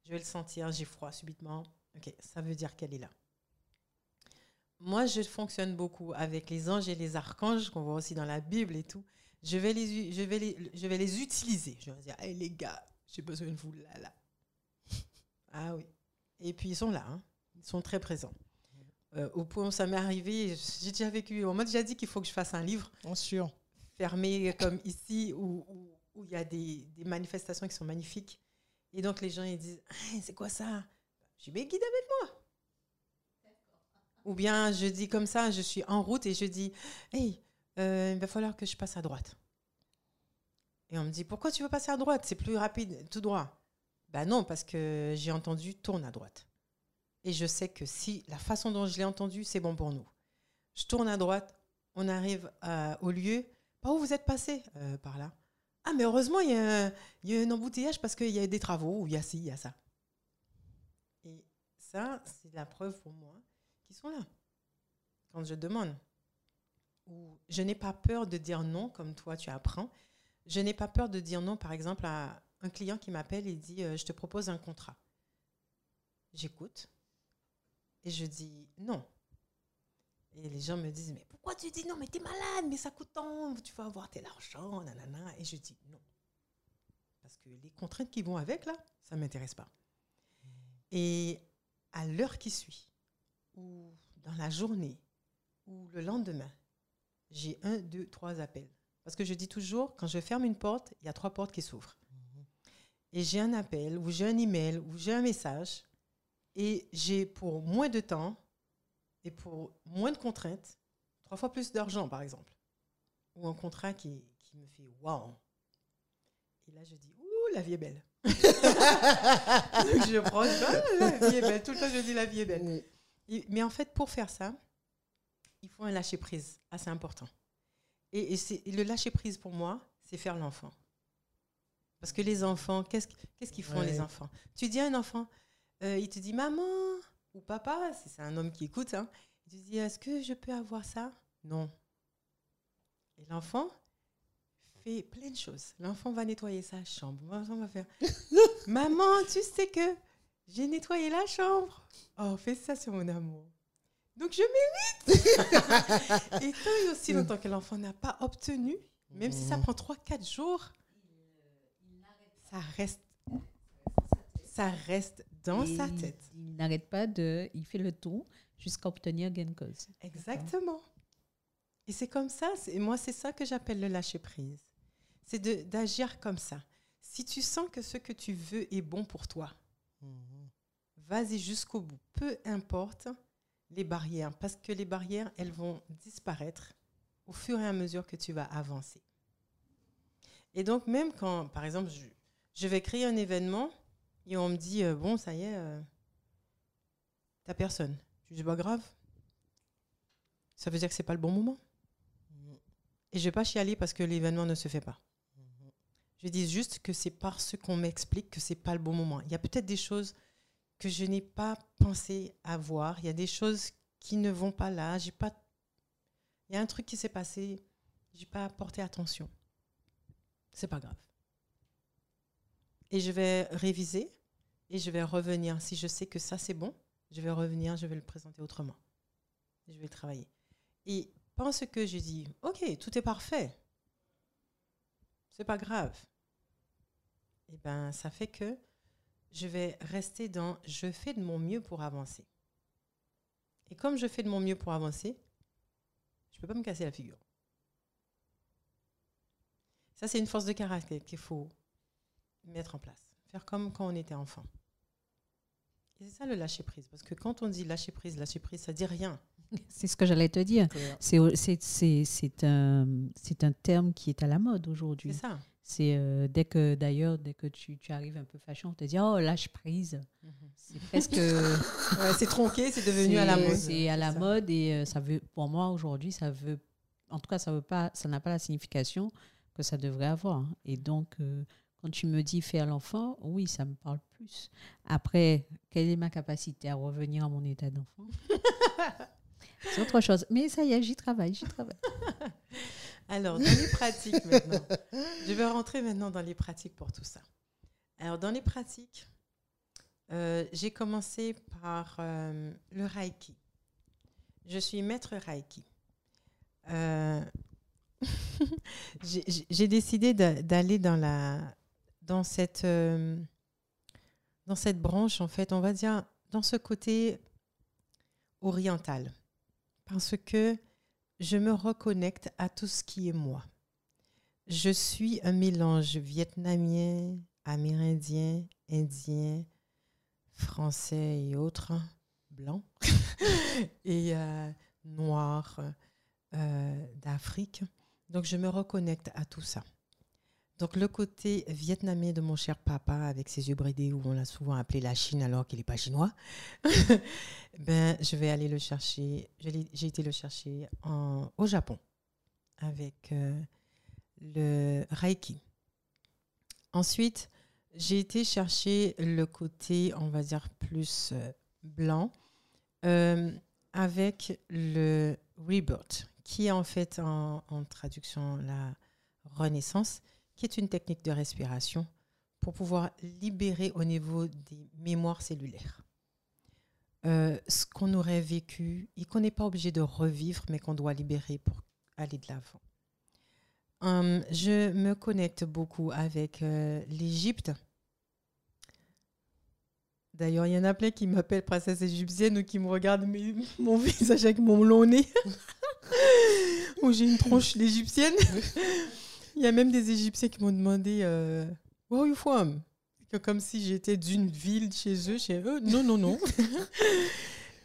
[SPEAKER 4] Je vais le sentir, j'ai froid subitement. Ok, ça veut dire qu'elle est là. Moi, je fonctionne beaucoup avec les anges et les archanges qu'on voit aussi dans la Bible et tout. Je vais les, je vais les, je vais les utiliser. Je vais dire, hey, les gars, j'ai besoin de vous là, là. Ah oui. Et puis ils sont là, hein. ils sont très présents. Euh, au point où ça m'est arrivé, j'ai déjà vécu, on m'a déjà dit qu'il faut que je fasse un livre
[SPEAKER 3] Bien sûr.
[SPEAKER 4] fermé comme ici où où- où il y a des, des manifestations qui sont magnifiques. Et donc les gens ils disent c'est quoi ça? J'ai mes guides avec moi. Ou bien je dis comme ça, je suis en route et je dis Hey, euh, il va falloir que je passe à droite. Et on me dit Pourquoi tu veux passer à droite? C'est plus rapide, tout droit. Ben non, parce que j'ai entendu tourne à droite. Et je sais que si la façon dont je l'ai entendu, c'est bon pour nous. Je tourne à droite, on arrive à- au lieu. Par où vous êtes passé? Euh, Par là. Ah, mais heureusement, il y, il y a un embouteillage parce qu'il y a des travaux, ou il y a ci, il y a ça. Et ça, c'est la preuve pour moi qu'ils sont là. Quand je demande. Ou je n'ai pas peur de dire non, comme toi, tu apprends. Je n'ai pas peur de dire non, par exemple, à un client qui m'appelle et dit euh, Je te propose un contrat. J'écoute. Et je dis non. Et les gens me disent, mais pourquoi tu dis non, mais t'es malade, mais ça coûte tant, tu vas avoir tel argent, nanana. Et je dis non. Parce que les contraintes qui vont avec, là, ça ne m'intéresse pas. Et à l'heure qui suit, ou dans la journée, ou le lendemain, j'ai un, deux, trois appels. Parce que je dis toujours, quand je ferme une porte, il y a trois portes qui s'ouvrent. Et j'ai un appel, ou j'ai un email, ou j'ai un message, et j'ai pour moins de temps et pour moins de contraintes, trois fois plus d'argent, par exemple. Ou un contrat qui, qui me fait waouh. Et là, je dis, ouh, la vie est belle. Donc je prends, Ah, la vie est belle. Tout le temps, je dis, la vie est belle. Et- mais en fait, pour faire ça, il faut un lâcher-prise assez important. Et, et le lâcher-prise, pour moi, c'est faire l'enfant. Parce que les enfants, qu'est-ce qu'- qu'est-ce qu'ils font,
[SPEAKER 3] Ouais.
[SPEAKER 4] les enfants? Tu dis à un enfant, euh, il te dit, maman ou papa, si c'est un homme qui écoute, hein, il te dit, est-ce que je peux avoir ça? Non. Et l'enfant fait plein de choses. L'enfant va nettoyer sa chambre. L'enfant va faire, maman, tu sais que j'ai nettoyé la chambre. Oh, fais ça sur mon amour. Donc je mérite. et et aussi longtemps que l'enfant n'a pas obtenu, même si ça prend 3-4 jours, ça reste, ça reste dans
[SPEAKER 2] Et
[SPEAKER 4] sa tête.
[SPEAKER 2] Il n'arrête pas de. Il fait le tour jusqu'à obtenir gain cause.
[SPEAKER 4] Exactement. Et c'est comme ça. c'est- Moi, c'est ça que j'appelle le lâcher prise. C'est d'agir comme ça. Si tu sens que ce que tu veux est bon pour toi, vas-y jusqu'au bout. Peu importe les barrières, parce que les barrières, elles vont disparaître au fur et à mesure que tu vas avancer. Et donc, même quand, par exemple, je, vais créer un événement et on me dit, euh, bon, ça y est, euh, t'as personne. Je dis, pas grave. Ça veut dire que c'est pas le bon moment. Et je vais pas chialer parce que l'événement ne se fait pas. Je dis juste que c'est parce qu'on m'explique que c'est pas le bon moment. Il y a peut-être des choses que je n'ai pas pensé à voir. Il y a des choses qui ne vont pas là. J'ai pas. Il y a un truc qui s'est passé. J'ai pas porté attention. C'est pas grave. Et je vais réviser et je vais revenir. Si je sais que ça c'est bon, je vais revenir. Je vais le présenter autrement. Je vais travailler. Et pense que je dis, ok, tout est parfait. C'est pas grave. Et ben, ça fait que je vais rester dans je fais de mon mieux pour avancer. Et comme je fais de mon mieux pour avancer, je peux pas me casser la figure. Ça, c'est une force de caractère qu'il faut mettre en place. Faire comme quand on était enfant. Et c'est ça le lâcher prise. Parce que quand on dit lâcher prise, lâcher prise, ça dit rien.
[SPEAKER 2] C'est ce que j'allais te dire. C'est c'est- c'est- c'est un, c'est un terme qui est à la mode
[SPEAKER 4] C'est
[SPEAKER 2] aujourd'hui.
[SPEAKER 4] ça.
[SPEAKER 2] C'est euh, dès que d'ailleurs dès que tu, tu arrives un peu fâchant, on te dit oh lâche prise. C'est presque
[SPEAKER 4] Ouais, c'est tronqué, c'est devenu à la mode.
[SPEAKER 2] C'est à la
[SPEAKER 4] ça.
[SPEAKER 2] mode et euh, ça veut pour moi aujourd'hui ça veut en tout cas ça veut pas ça n'a pas la signification que ça devrait avoir. hein. Et donc euh, quand tu me dis faire l'enfant, oui ça me parle plus. Après quelle est ma capacité à revenir à mon état d'enfant? C'est autre chose. Mais ça y est, j'y travaille, j'y travaille.
[SPEAKER 4] Alors, dans les pratiques maintenant, je vais rentrer maintenant dans les pratiques pour tout ça. Alors, dans les pratiques, euh, j'ai commencé par euh, le Reiki. Je suis maître Reiki. Euh, j'ai- décidé d'a- d'aller dans, dans, cette, dans cette branche, en fait, on va dire, dans ce côté oriental. Parce que je me reconnecte à tout ce qui est moi. Je suis un mélange vietnamien, amérindien, indien, français et autres, blanc, et euh, noir euh, d'Afrique. Donc je me reconnecte à tout ça. Donc le côté vietnamien de mon cher papa avec ses yeux bridés où on l'a souvent appelé la Chine alors qu'il n'est pas chinois, ben je vais aller le chercher. J'ai été le chercher en- au Japon avec euh, le Reiki. Ensuite, j'ai été chercher le côté, on va dire, plus euh, blanc euh, avec le Rebirth, qui est en fait en, en traduction la renaissance, qui est une technique de respiration pour pouvoir libérer au niveau des mémoires cellulaires. Euh, ce qu'on aurait vécu et qu'on n'est pas obligé de revivre, mais qu'on doit libérer pour aller de l'avant. Hum, je me connecte beaucoup avec euh, l'Égypte. D'ailleurs, il y en a plein qui m'appellent princesse égyptienne ou qui me regardent mes- mon visage avec mon long nez. ou j'ai une tronche d'égyptienne. Il y a même des Égyptiens qui m'ont demandé euh, Where are you from? Comme si j'étais d'une ville chez eux. Chez eux. Non, non, non.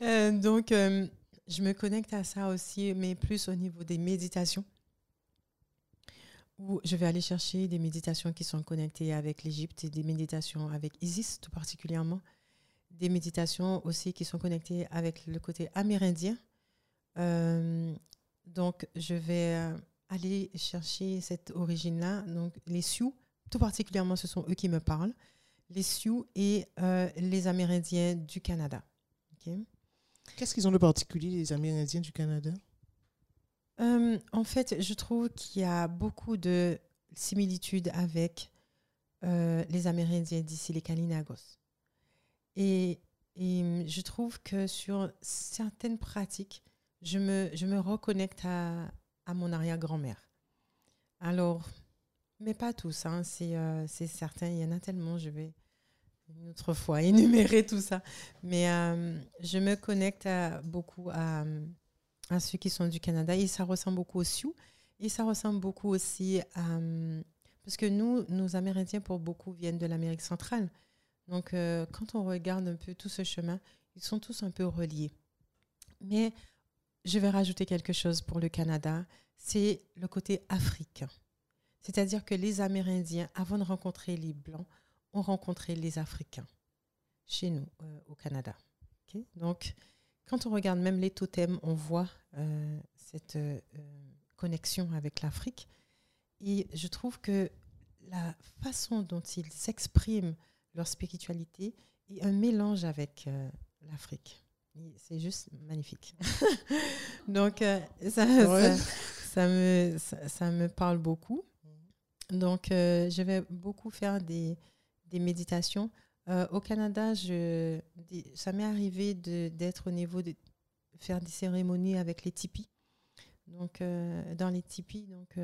[SPEAKER 4] Euh, donc, euh, je me connecte à ça aussi, mais plus au niveau des méditations. Où je vais aller chercher des méditations qui sont connectées avec l'Égypte et des méditations avec Isis tout particulièrement. Des méditations aussi qui sont connectées avec le côté amérindien. Euh, donc, je vais aller chercher cette origine-là. Donc, les Sioux, tout particulièrement, ce sont eux qui me parlent. Les Sioux et euh, les Amérindiens du Canada.
[SPEAKER 3] Qu'est-ce qu'ils ont de particulier, les Amérindiens du Canada?
[SPEAKER 4] Euh, en fait, je trouve qu'il y a beaucoup de similitudes avec euh, les Amérindiens d'ici, les Kalinagos. Et, et je trouve que sur certaines pratiques, je me, je me reconnecte à, à mon arrière-grand-mère. Alors, mais pas tous, hein, c'est euh, c'est certain, il y en a tellement, je vais une autre fois énumérer tout ça. Mais euh, je me connecte à- beaucoup à, ceux qui sont du Canada et ça ressemble beaucoup aux Sioux et ça ressemble beaucoup aussi à... euh, Parce que nous, nos Amérindiens, pour beaucoup, viennent de l'Amérique centrale. Donc, euh, quand on regarde un peu tout ce chemin, ils sont tous un peu reliés. Mais je vais rajouter quelque chose pour le Canada, c'est le côté africain. C'est-à-dire que les Amérindiens, avant de rencontrer les Blancs, ont rencontré les Africains chez nous, euh, au Canada. Donc, quand on regarde même les totems, on voit euh, cette euh, connexion avec l'Afrique. Et je trouve que la façon dont ils s'expriment leur spiritualité est un mélange avec l'Afrique. C'est juste magnifique. Donc, euh, ça,
[SPEAKER 3] Ouais.
[SPEAKER 4] ça, ça me, ça, ça me parle beaucoup. Donc, euh, je vais beaucoup faire des, des méditations. Euh, au Canada, je, ça m'est arrivé d'être au niveau de faire des cérémonies avec les tipis. Donc, dans les tipis, donc,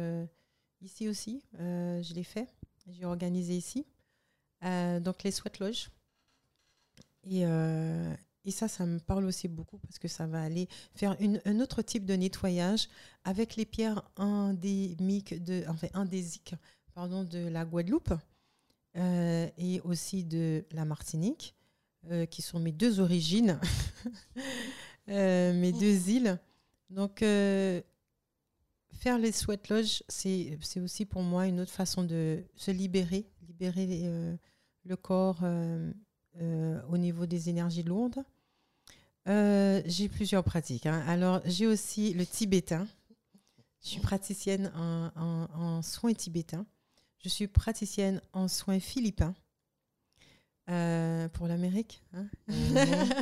[SPEAKER 4] ici aussi, je l'ai fait. J'ai organisé ici. Donc, les sweat lodges. Et, euh, et ça, ça me parle aussi beaucoup parce que ça va aller faire une- un autre type de nettoyage avec les pierres endémiques, de, enfin, endésiques pardon, de la Guadeloupe euh, et aussi de la Martinique, euh, qui sont mes deux origines, euh, mes deux îles. Donc, faire les sweat lodges, c'est aussi pour moi une autre façon de se libérer, libérer le corps au niveau des énergies lourdes. Euh, j'ai plusieurs pratiques. hein. Alors, j'ai aussi le tibétain. Je suis praticienne en, en- en soins tibétains. Je suis praticienne en soins philippins euh, pour l'Amérique. hein.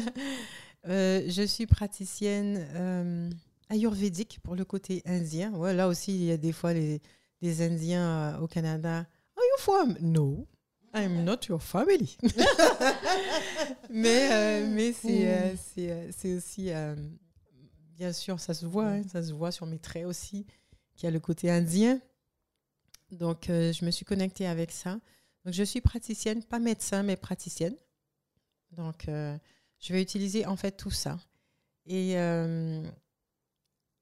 [SPEAKER 4] Euh, je suis praticienne ayurvédique pour le côté indien. Ouais, là aussi, il y a des fois les, des Indiens au Canada. Are you from? No, I'm not your family. mais euh, mais c'est euh, c'est euh, aussi, euh, bien sûr, ça se voit, hein, ça se voit sur mes traits aussi, qu'il y a le côté indien. Donc, je me suis connectée avec ça. Donc, je suis praticienne, pas médecin, mais praticienne. Donc, je vais utiliser en fait tout ça. Et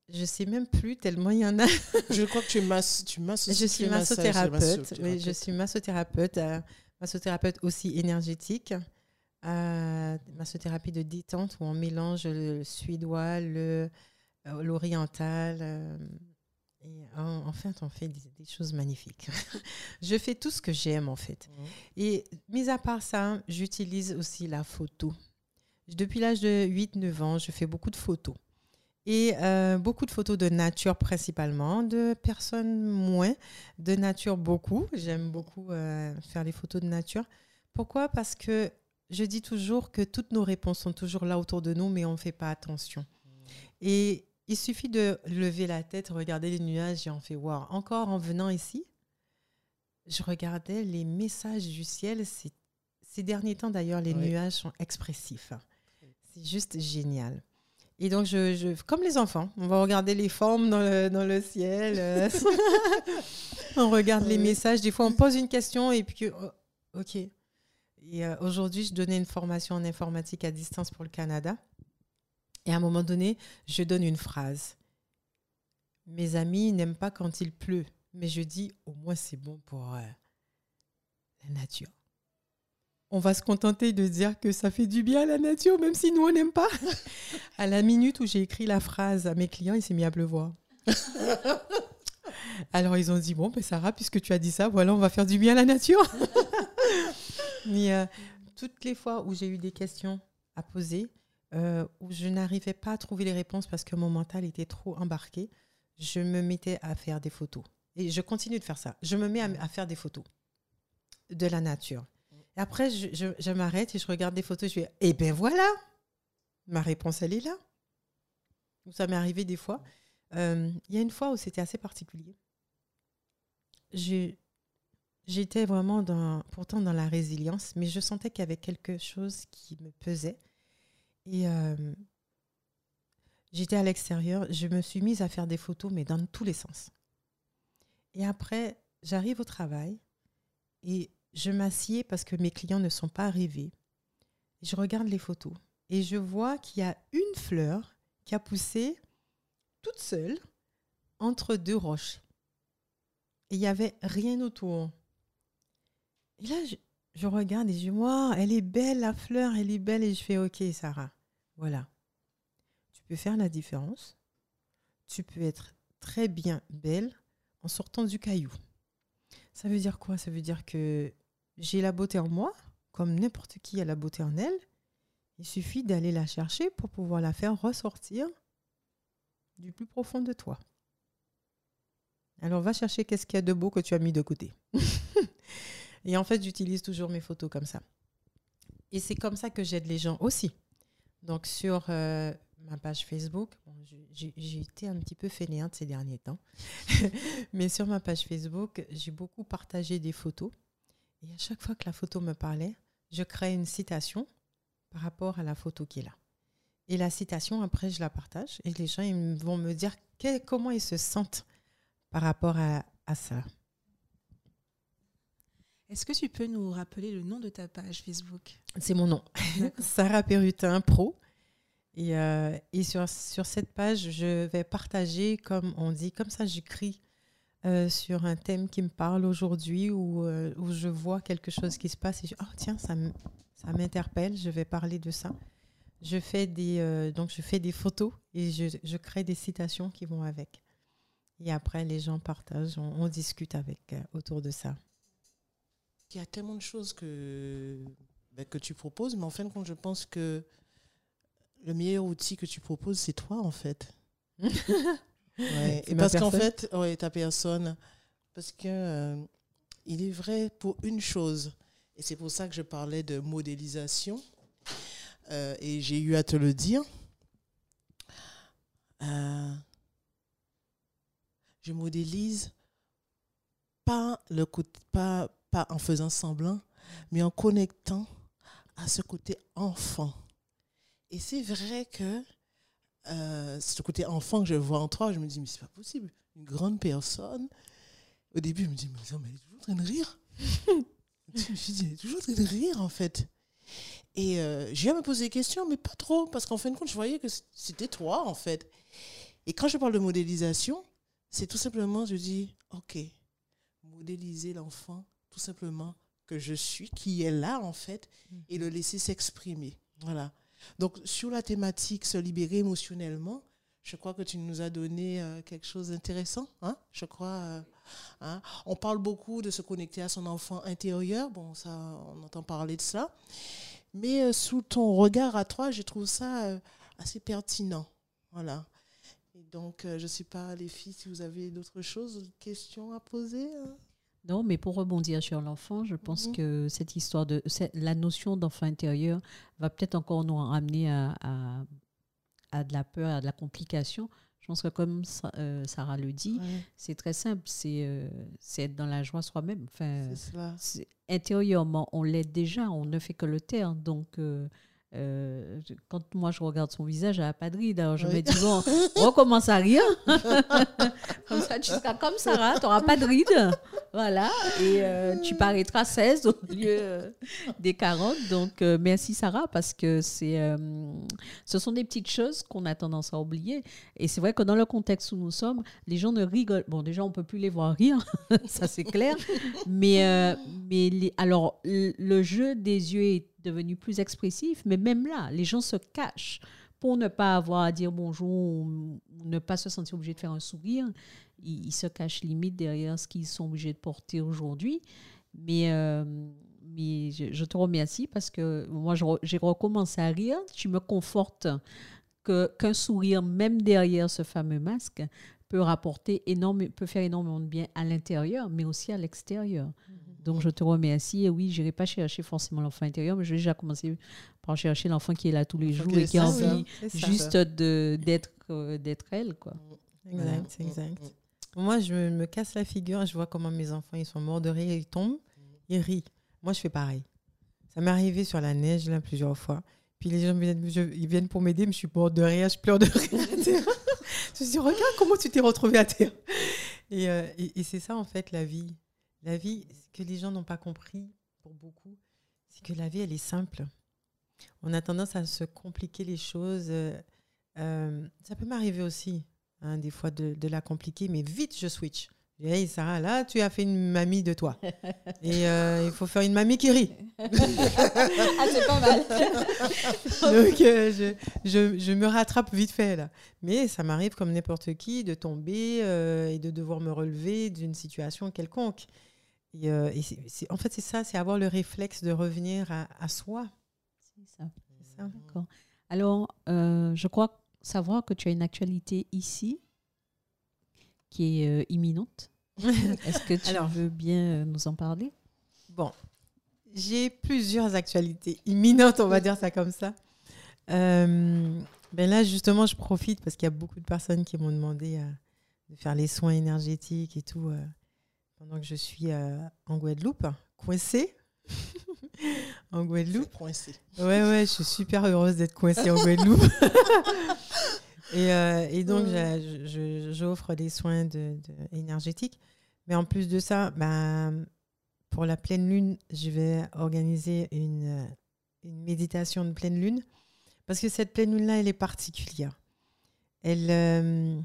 [SPEAKER 4] je sais même plus tellement il y en a.
[SPEAKER 3] Je crois que tu es masse, tu masses
[SPEAKER 4] Je suis massothérapeute. Oui, je suis massothérapeute, euh, massothérapeute aussi énergétique. Euh, massothérapie de détente où on mélange le suédois, le, euh, l'oriental. euh, et en, en fait, on fait des, des choses magnifiques. je fais tout ce que j'aime en fait.
[SPEAKER 3] Mhm.
[SPEAKER 4] Et mis à part ça, j'utilise aussi la photo. Depuis l'âge de 8-9 ans, je fais beaucoup de photos. Et euh, beaucoup de photos de nature principalement, de personnes moins, de nature beaucoup. J'aime beaucoup euh, faire les photos de nature. Pourquoi? Parce que je dis toujours que toutes nos réponses sont toujours là autour de nous, mais on ne fait pas attention. Et il suffit de lever la tête, regarder les nuages et on fait wow. Encore en venant ici, je regardais les messages du ciel. Ces derniers temps, d'ailleurs, les nuages sont expressifs. C'est juste génial. Et donc, je, je- comme les enfants, on va regarder les formes dans le, dans le ciel. euh, on regarde les messages. Des fois, on pose une question et puis, oh, OK. Et euh, aujourd'hui, je donnais une formation en informatique à distance pour le Canada. Et à un moment donné, je donne une phrase. Mes amis n'aiment pas quand il pleut. Mais je dis, au moins c'est bon pour euh, la nature. On va se contenter de dire que ça fait du bien à la nature, même si nous, on n'aime pas. à la minute où j'ai écrit la phrase à mes clients, il s'est mis à pleuvoir. Alors ils ont dit, bon, ben Sarah, puisque tu as dit ça, voilà, on va faire du bien à la nature. Mais euh, toutes les fois où j'ai eu des questions à poser, euh, où je n'arrivais pas à trouver les réponses parce que mon mental était trop embarqué, je me mettais à faire des photos. Et je continue de faire ça. Je me mets à, à faire des photos de la nature. Après, je, m'arrête et je regarde des photos. Je fais, eh ben voilà, ma réponse, elle est là. Ça m'est arrivé des fois. Euh, Il y a une fois où c'était assez particulier. J'étais vraiment pourtant dans la résilience, mais je sentais qu'il y avait quelque chose qui me pesait. Et euh, j'étais à l'extérieur, je me suis mise à faire des photos, mais dans tous les sens. Et après, j'arrive au travail et je m'assieds parce que mes clients ne sont pas arrivés. Je regarde les photos et je vois qu'il y a une fleur qui a poussé toute seule entre deux roches. Et il n'y avait rien autour. Et là, je, je regarde et je dis, Waouh, elle est belle, la fleur, elle est belle. Et je fais, OK, Sarah, voilà. Tu peux faire la différence. Tu peux être très bien belle en sortant du caillou. Ça veut dire quoi? Ça veut dire que j'ai la beauté en moi, comme n'importe qui a la beauté en elle. Il suffit d'aller la chercher pour pouvoir la faire ressortir du plus profond de toi. Alors va chercher qu'est-ce qu'il y a de beau que tu as mis de côté. Et en fait, j'utilise toujours mes photos comme ça. Et c'est comme ça que j'aide les gens aussi. Donc sur euh, ma page Facebook, j'ai été un petit peu fainéante ces derniers temps, mais sur ma page Facebook, j'ai beaucoup partagé des photos. Et à chaque fois que la photo me parlait, je crée une citation par rapport à la photo qui est là. Et la citation, après, je la partage. Et les gens ils vont me dire que- comment ils se sentent par rapport à, à ça.
[SPEAKER 1] Est-ce que tu peux nous rappeler le nom de ta page Facebook?
[SPEAKER 4] C'est mon nom. Sarah Perrutin Pro. Et, euh, et sur, sur cette page, je vais partager, comme on dit, comme ça j'écris euh, sur un thème qui me parle aujourd'hui ou euh, où je vois quelque chose qui se passe et je oh tiens, ça m'interpelle, je vais parler de ça. Je fais des, euh, donc je fais des photos et je, je crée des citations qui vont avec. Et après, les gens partagent, on, on discute avec, autour de ça.
[SPEAKER 3] Il y a tellement de choses que, ben, que tu proposes, mais en fin de compte, je pense que le meilleur outil que tu proposes, c'est toi, en fait. Ouais, et parce qu'en fait, ouais, ta personne, parce que euh, il est vrai pour une chose, et c'est pour ça que je parlais de modélisation, euh, et j'ai eu à te le dire. Euh, je modélise pas le côté, pas, pas en faisant semblant, mais en connectant à ce côté enfant. Et c'est vrai que euh, ce côté enfant que je vois en toi, je me dis, mais c'est pas possible. Une grande personne. Au début, je me dis, mais, non, mais elle est toujours en train de rire. je me suis dit, elle est toujours en train de rire, en fait. Et euh, j'ai à me poser des questions, mais pas trop, parce qu'en fin de compte, je voyais que c'était toi, en fait. Et quand je parle de modélisation, c'est tout simplement, je dis, OK, modéliser l'enfant, tout simplement, que je suis, qui est là, en fait, et le laisser s'exprimer. Voilà. Donc, sur la thématique se libérer émotionnellement, je crois que tu nous as donné euh, quelque chose d'intéressant. Hein je crois. euh, hein. On parle beaucoup de se connecter à son enfant intérieur. Bon, ça, on entend parler de ça. Mais euh, sous ton regard à toi, je trouve ça assez pertinent. Voilà. Donc, je ne sais pas, les filles, si vous avez d'autres choses, d'autres questions à poser. hein?
[SPEAKER 2] Non, mais pour rebondir sur l'enfant, je pense
[SPEAKER 3] Mhm.
[SPEAKER 2] que cette histoire de cette- la notion d'enfant intérieur va peut-être encore nous ramener à, à, à de la peur, à de la complication. Je pense que comme euh, Sarah le dit, c'est très simple, c'est euh, c'est être dans la joie soi-même. Enfin, intérieurement, on l'est déjà, on ne fait que le taire. Donc, euh, euh, je- quand moi je regarde son visage, elle n'a pas de rides. Alors je
[SPEAKER 3] Oui.
[SPEAKER 2] me dis, bon, recommence à rire. comme ça, tu seras comme Sarah, tu n'auras pas de rides. Voilà. Et euh, tu paraîtras 16 au lieu euh, des 40. Donc, euh, merci Sarah, parce que c'est, ce sont des petites choses qu'on a tendance à oublier. Et c'est vrai que dans le contexte où nous sommes, les gens ne rigolent. Bon, déjà, on ne peut plus les voir rire, ça c'est clair. Mais, mais les- alors, le jeu des yeux est devenu plus expressif, mais même là, les gens se cachent pour ne pas avoir à dire bonjour ou ne pas se sentir obligé de faire un sourire. Ils, se cachent limite derrière ce qu'ils sont obligés de porter aujourd'hui. Mais, euh, mais je, te remercie parce que moi, j'ai recommencé à rire. Tu me confortes qu'un sourire, même derrière ce fameux masque, peut rapporter énorme, peut faire énormément de bien à l'intérieur, mais aussi à l'extérieur. Donc, je te remercie. Et oui, je n'irai pas chercher forcément l'enfant intérieur, mais je vais déjà commencer par chercher l'enfant qui est là tous les jours et qui a envie juste d'être, euh, d'être elle. Quoi.
[SPEAKER 4] Exact, exact. Moi, je me, casse la figure, je vois comment mes enfants, ils sont morts de rire, ils tombent, ils rient. Moi, je fais pareil. Ça m'est arrivé sur la neige, là, plusieurs fois. Puis les gens viennent, je- ils viennent pour m'aider, mais je suis morte de rire, je pleure de rire. à terre. je me dis, regarde comment tu t'es retrouvé à terre. Et, euh, et, et c'est ça, en fait, la vie. La vie, ce que les gens n'ont pas compris, pour beaucoup, c'est que la vie, elle est simple. On a tendance à se compliquer les choses. euh, euh, ça peut m'arriver aussi, hein, des fois, de, de la compliquer, mais vite, je switch. Je dis, Hey Sarah, là, tu as fait une mamie de toi. Et euh, il faut faire une mamie qui rit.
[SPEAKER 2] ah, c'est pas mal.
[SPEAKER 4] Donc, euh, je, je, je me rattrape vite fait, là. Mais ça m'arrive, comme n'importe qui, de tomber et de devoir me relever d'une situation quelconque. Et, euh, et en fait, c'est ça, c'est avoir le réflexe de revenir à, à soi.
[SPEAKER 2] C'est ça.
[SPEAKER 4] C'est ça.
[SPEAKER 2] D'accord. Alors, euh, je crois savoir que tu as une actualité ici qui est euh, imminente. Est-ce que tu
[SPEAKER 4] Alors.
[SPEAKER 2] veux bien nous en parler?
[SPEAKER 4] Bon, j'ai plusieurs actualités imminentes, on va dire ça comme ça. Ben là, justement, je profite parce qu'il y a beaucoup de personnes qui m'ont demandé de faire les soins énergétiques et tout pendant que je suis euh, en Guadeloupe, coincée. en Guadeloupe.
[SPEAKER 3] C'est coincé.
[SPEAKER 4] Ouais, ouais, je suis super heureuse d'être coincée en Guadeloupe. et, euh, et donc, je- j'offre des soins de, de- énergétiques. Mais en plus de ça, ben, pour la pleine lune, je vais organiser une, une méditation de pleine lune. Parce que cette pleine lune-là, elle est particulière. Elle, euh,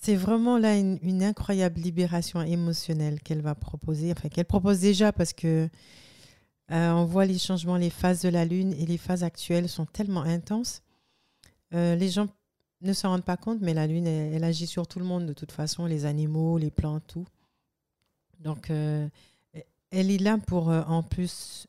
[SPEAKER 4] c'est vraiment là une, incroyable libération émotionnelle qu'elle va proposer. Enfin, qu'elle propose déjà parce que euh, on voit les changements, les phases de la Lune et les phases actuelles sont tellement intenses. Euh, les gens ne s'en rendent pas compte, mais la Lune, elle, agit sur tout le monde de toute façon, les animaux, les plantes, tout. Donc, euh, elle est là pour, en plus,